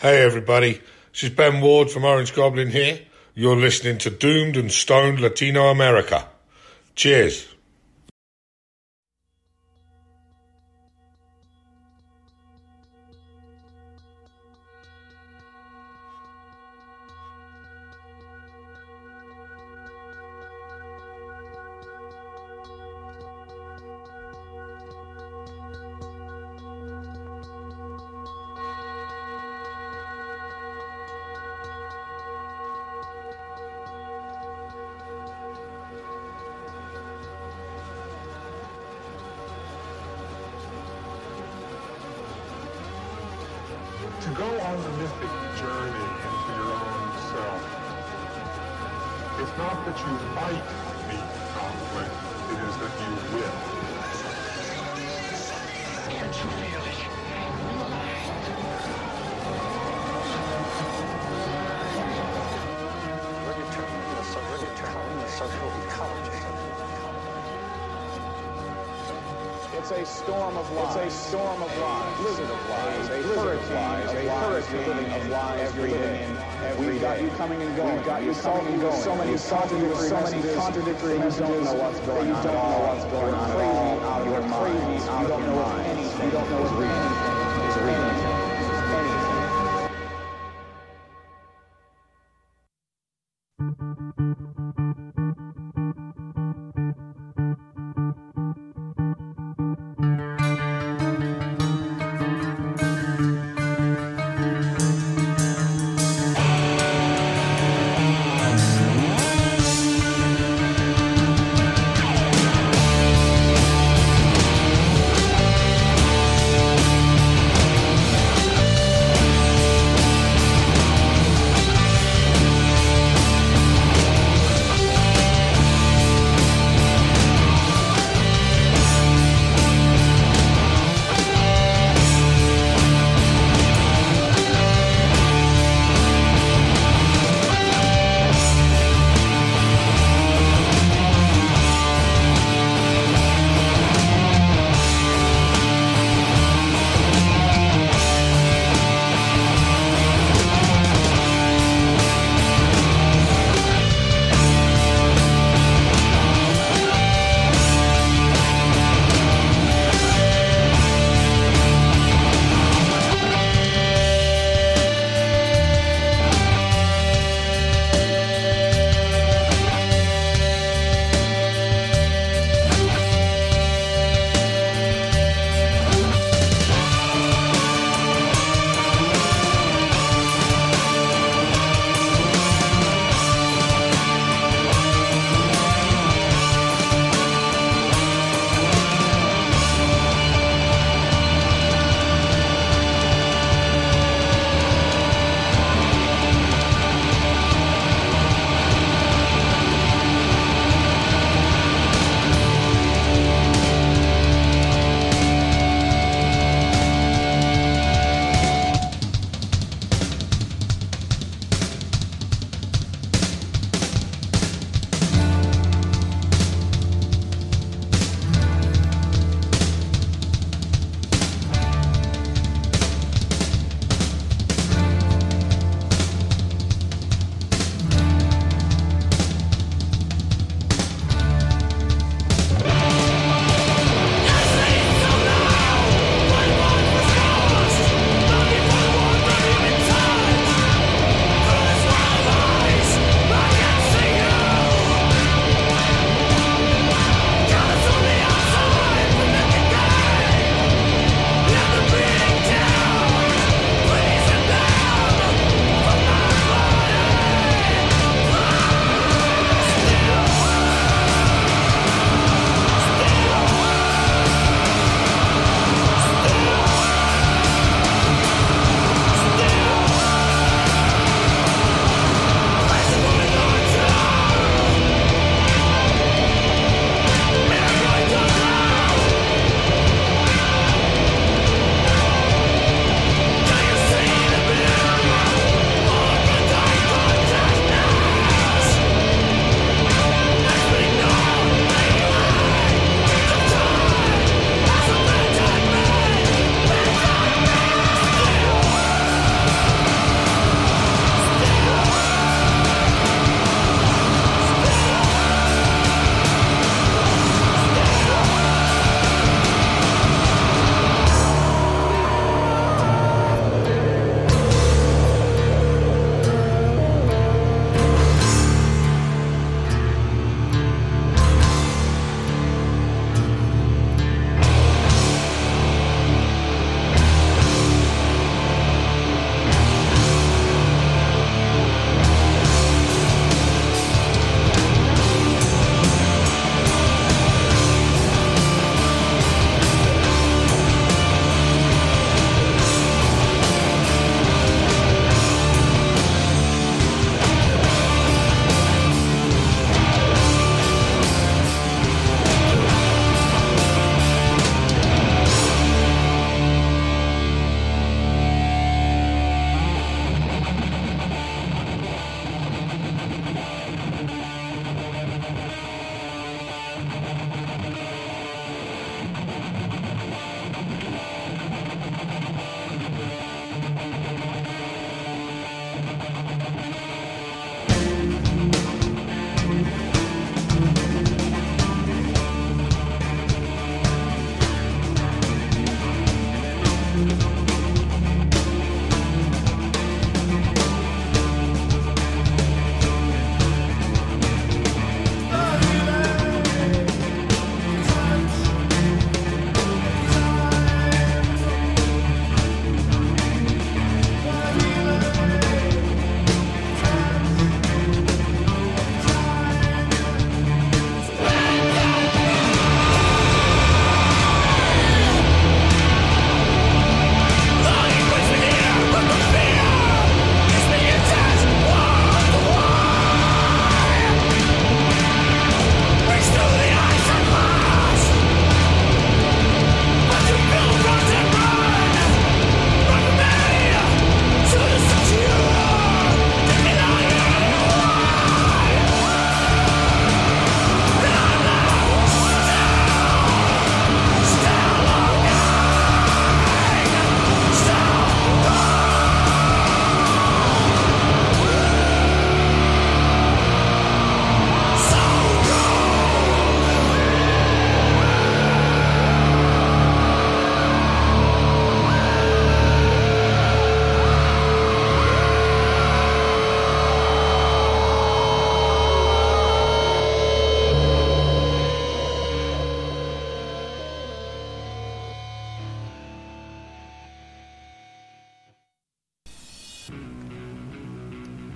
Hey everybody, this is Ben Ward from Orange Goblin here. You're listening to Doomed and Stoned Latino America. Cheers. To go on the mythic journey into your own self. It's not that you might meet conflict, it is that you will. Can't you feel it? social ecologist. It's a storm of lies. It's a storm of lies. Blizzard of lies. A blizzard of lies. A hurricane of lies every day. We've got you coming and going. We've got you coming and going. So many contradictory, so many contradictory messages. You don't know what's going on. You don't know what's going on at all. Out of your mind. You don't know anything. You don't know anything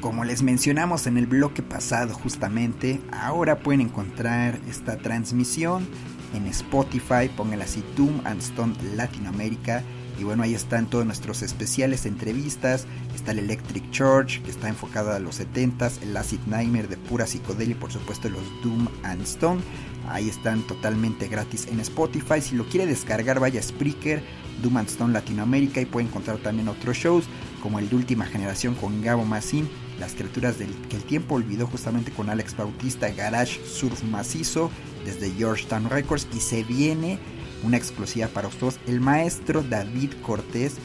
Como les mencionamos en el bloque pasado justamente, ahora pueden encontrar esta transmisión en Spotify, pónganla así Doom and Stone Latinoamérica. Y bueno, ahí están todos nuestros especiales, entrevistas. Está el Electric Church, que está enfocado a los 70s. El Acid Nightmare de pura psicodelia y por supuesto los Doom and Stone. Ahí están totalmente gratis en Spotify. Si lo quiere descargar, vaya a Spreaker, Doom and Stone Latinoamérica y puede encontrar también otros shows como el de última generación con Gabo Massin, las criaturas del, que el tiempo olvidó justamente con Alex Bautista, Garage Surf Macizo desde Georgetown Records y se viene una exclusiva para ustedes. El maestro David Cortés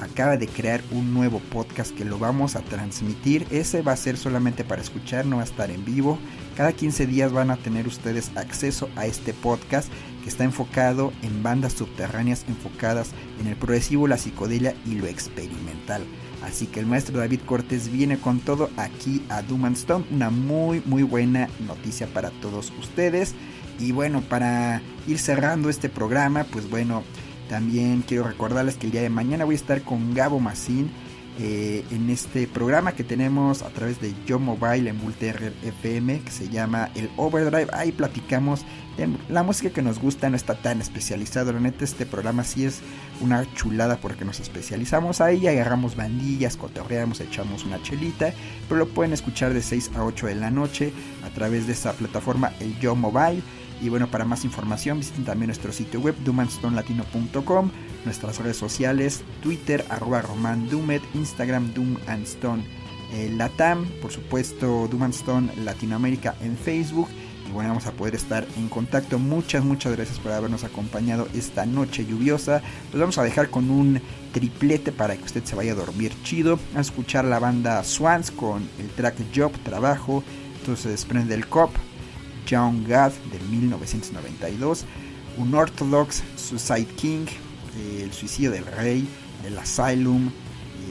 acaba de crear un nuevo podcast que lo vamos a transmitir. Ese va a ser solamente para escuchar, no va a estar en vivo. Cada 15 días van a tener ustedes acceso a este podcast que está enfocado en bandas subterráneas enfocadas en el progresivo, la psicodelia y lo experimental. Así que el maestro David Cortés viene con todo aquí a Doom Stone. Una muy muy buena noticia para todos ustedes. Y bueno, para ir cerrando este programa, pues bueno, también quiero recordarles que el día de mañana voy a estar con Gabo Macín eh, en este programa que tenemos a través de Yo Mobile en Volterra FM que se llama El Overdrive. Ahí platicamos de la música que nos gusta, no está tan especializado. La neta, este programa sí es una chulada porque nos especializamos ahí, agarramos bandillas, cotorreamos, echamos una chelita, pero lo pueden escuchar de 6 a 8 de la noche a través de esa plataforma El Yo Mobile. Y bueno, para más información visiten también nuestro sitio web doomandstonelatino.com, nuestras redes sociales, Twitter, arroba Dumet, Instagram Doom and Stone eh, Latam, por supuesto Doom and Stone Latinoamérica en Facebook. Y bueno, vamos a poder estar en contacto. Muchas, muchas gracias por habernos acompañado esta noche lluviosa. Los vamos a dejar con un triplete para que usted se vaya a dormir chido. A escuchar la banda Swans con el track Job, Trabajo. Entonces se desprende el cop. John God de 1992, un Orthodox Suicide King, El suicidio del rey, del Asylum,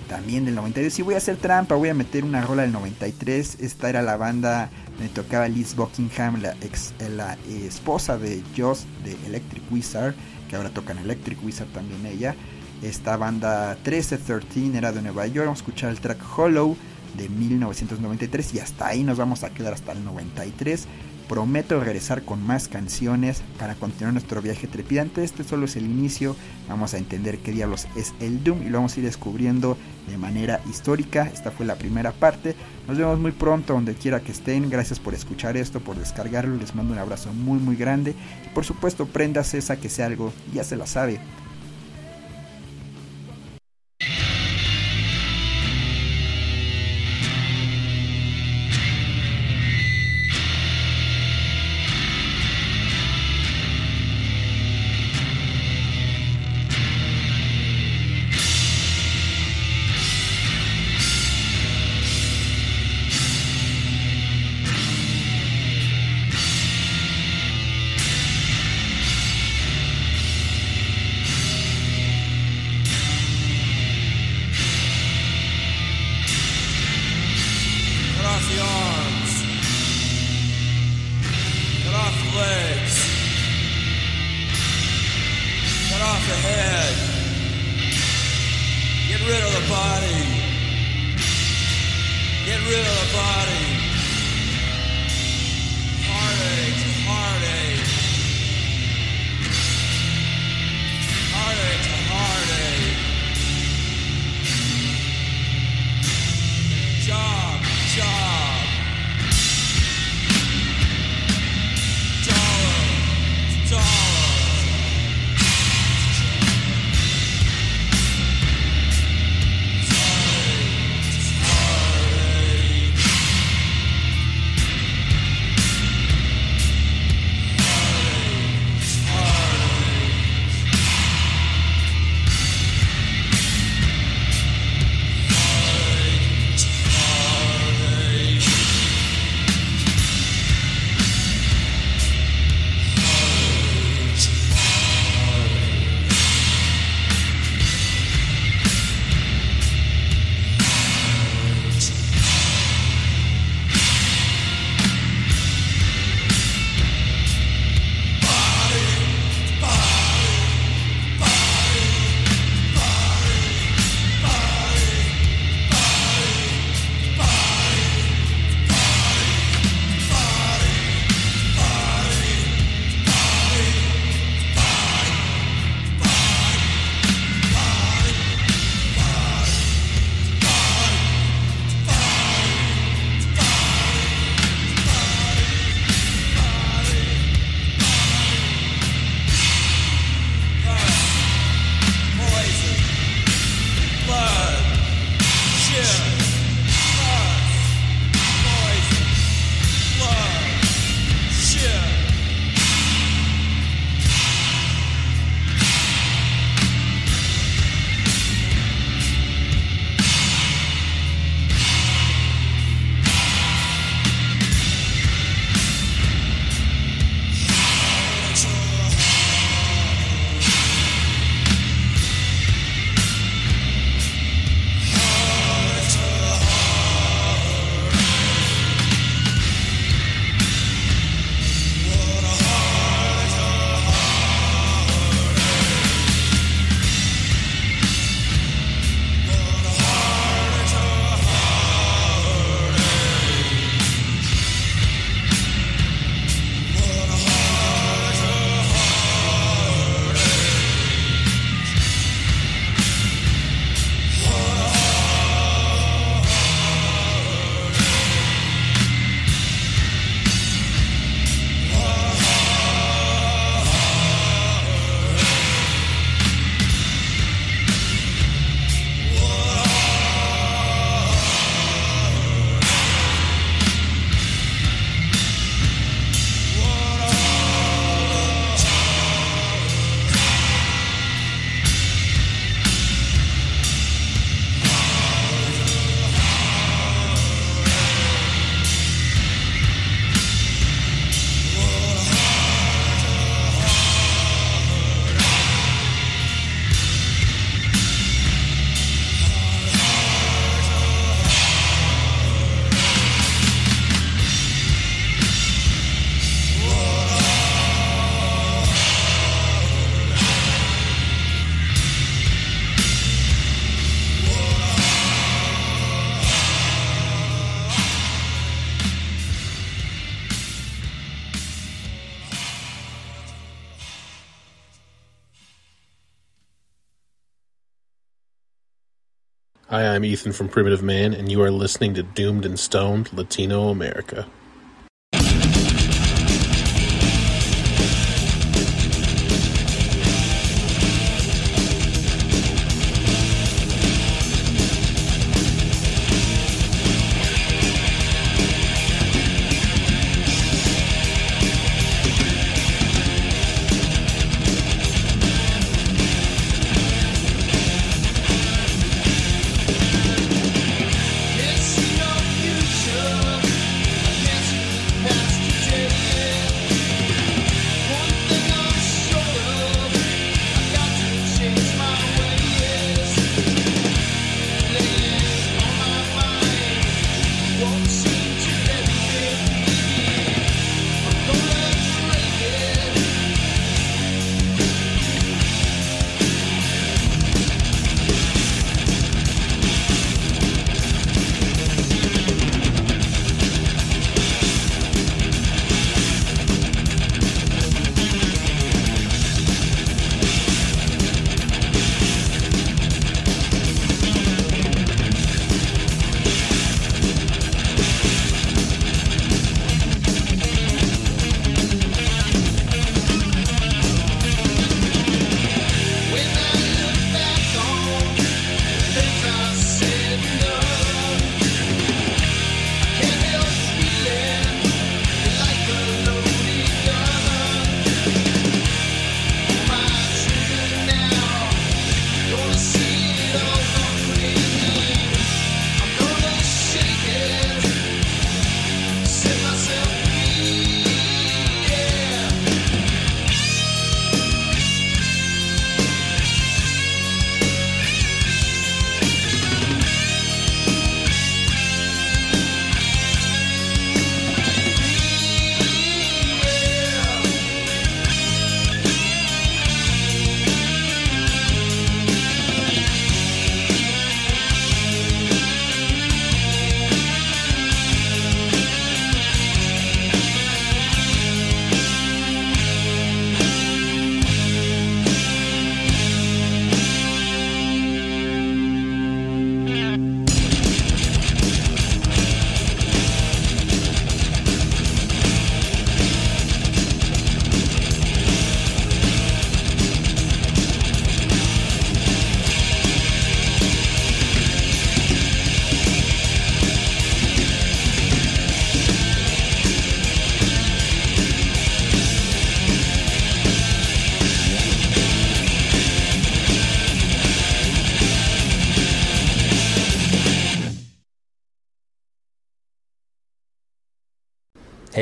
también del 92. Si voy a hacer trampa, voy a meter una rola del 93. Esta era la banda donde tocaba Liz Buckingham, la, ex, la eh, esposa de Joss de Electric Wizard, que ahora toca en Electric Wizard también ella. Esta banda 1313 era de Nueva York. Vamos a escuchar el track Hollow de 1993 y hasta ahí nos vamos a quedar hasta el 93. Prometo regresar con más canciones para continuar nuestro viaje trepidante. Este solo es el inicio. Vamos a entender qué diablos es el Doom y lo vamos a ir descubriendo de manera histórica. Esta fue la primera parte. Nos vemos muy pronto donde quiera que estén. Gracias por escuchar esto, por descargarlo. Les mando un abrazo muy muy grande. Y por supuesto, prendas esa que sea algo. Ya se la sabe. real body. Heartache, heartache. I'm Ethan from Primitive Man, and you are listening to Doomed and Stoned Latino America.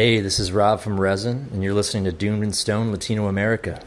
Hey, this is Rob from Resin, and you're listening to Doomed and Stone Latino America.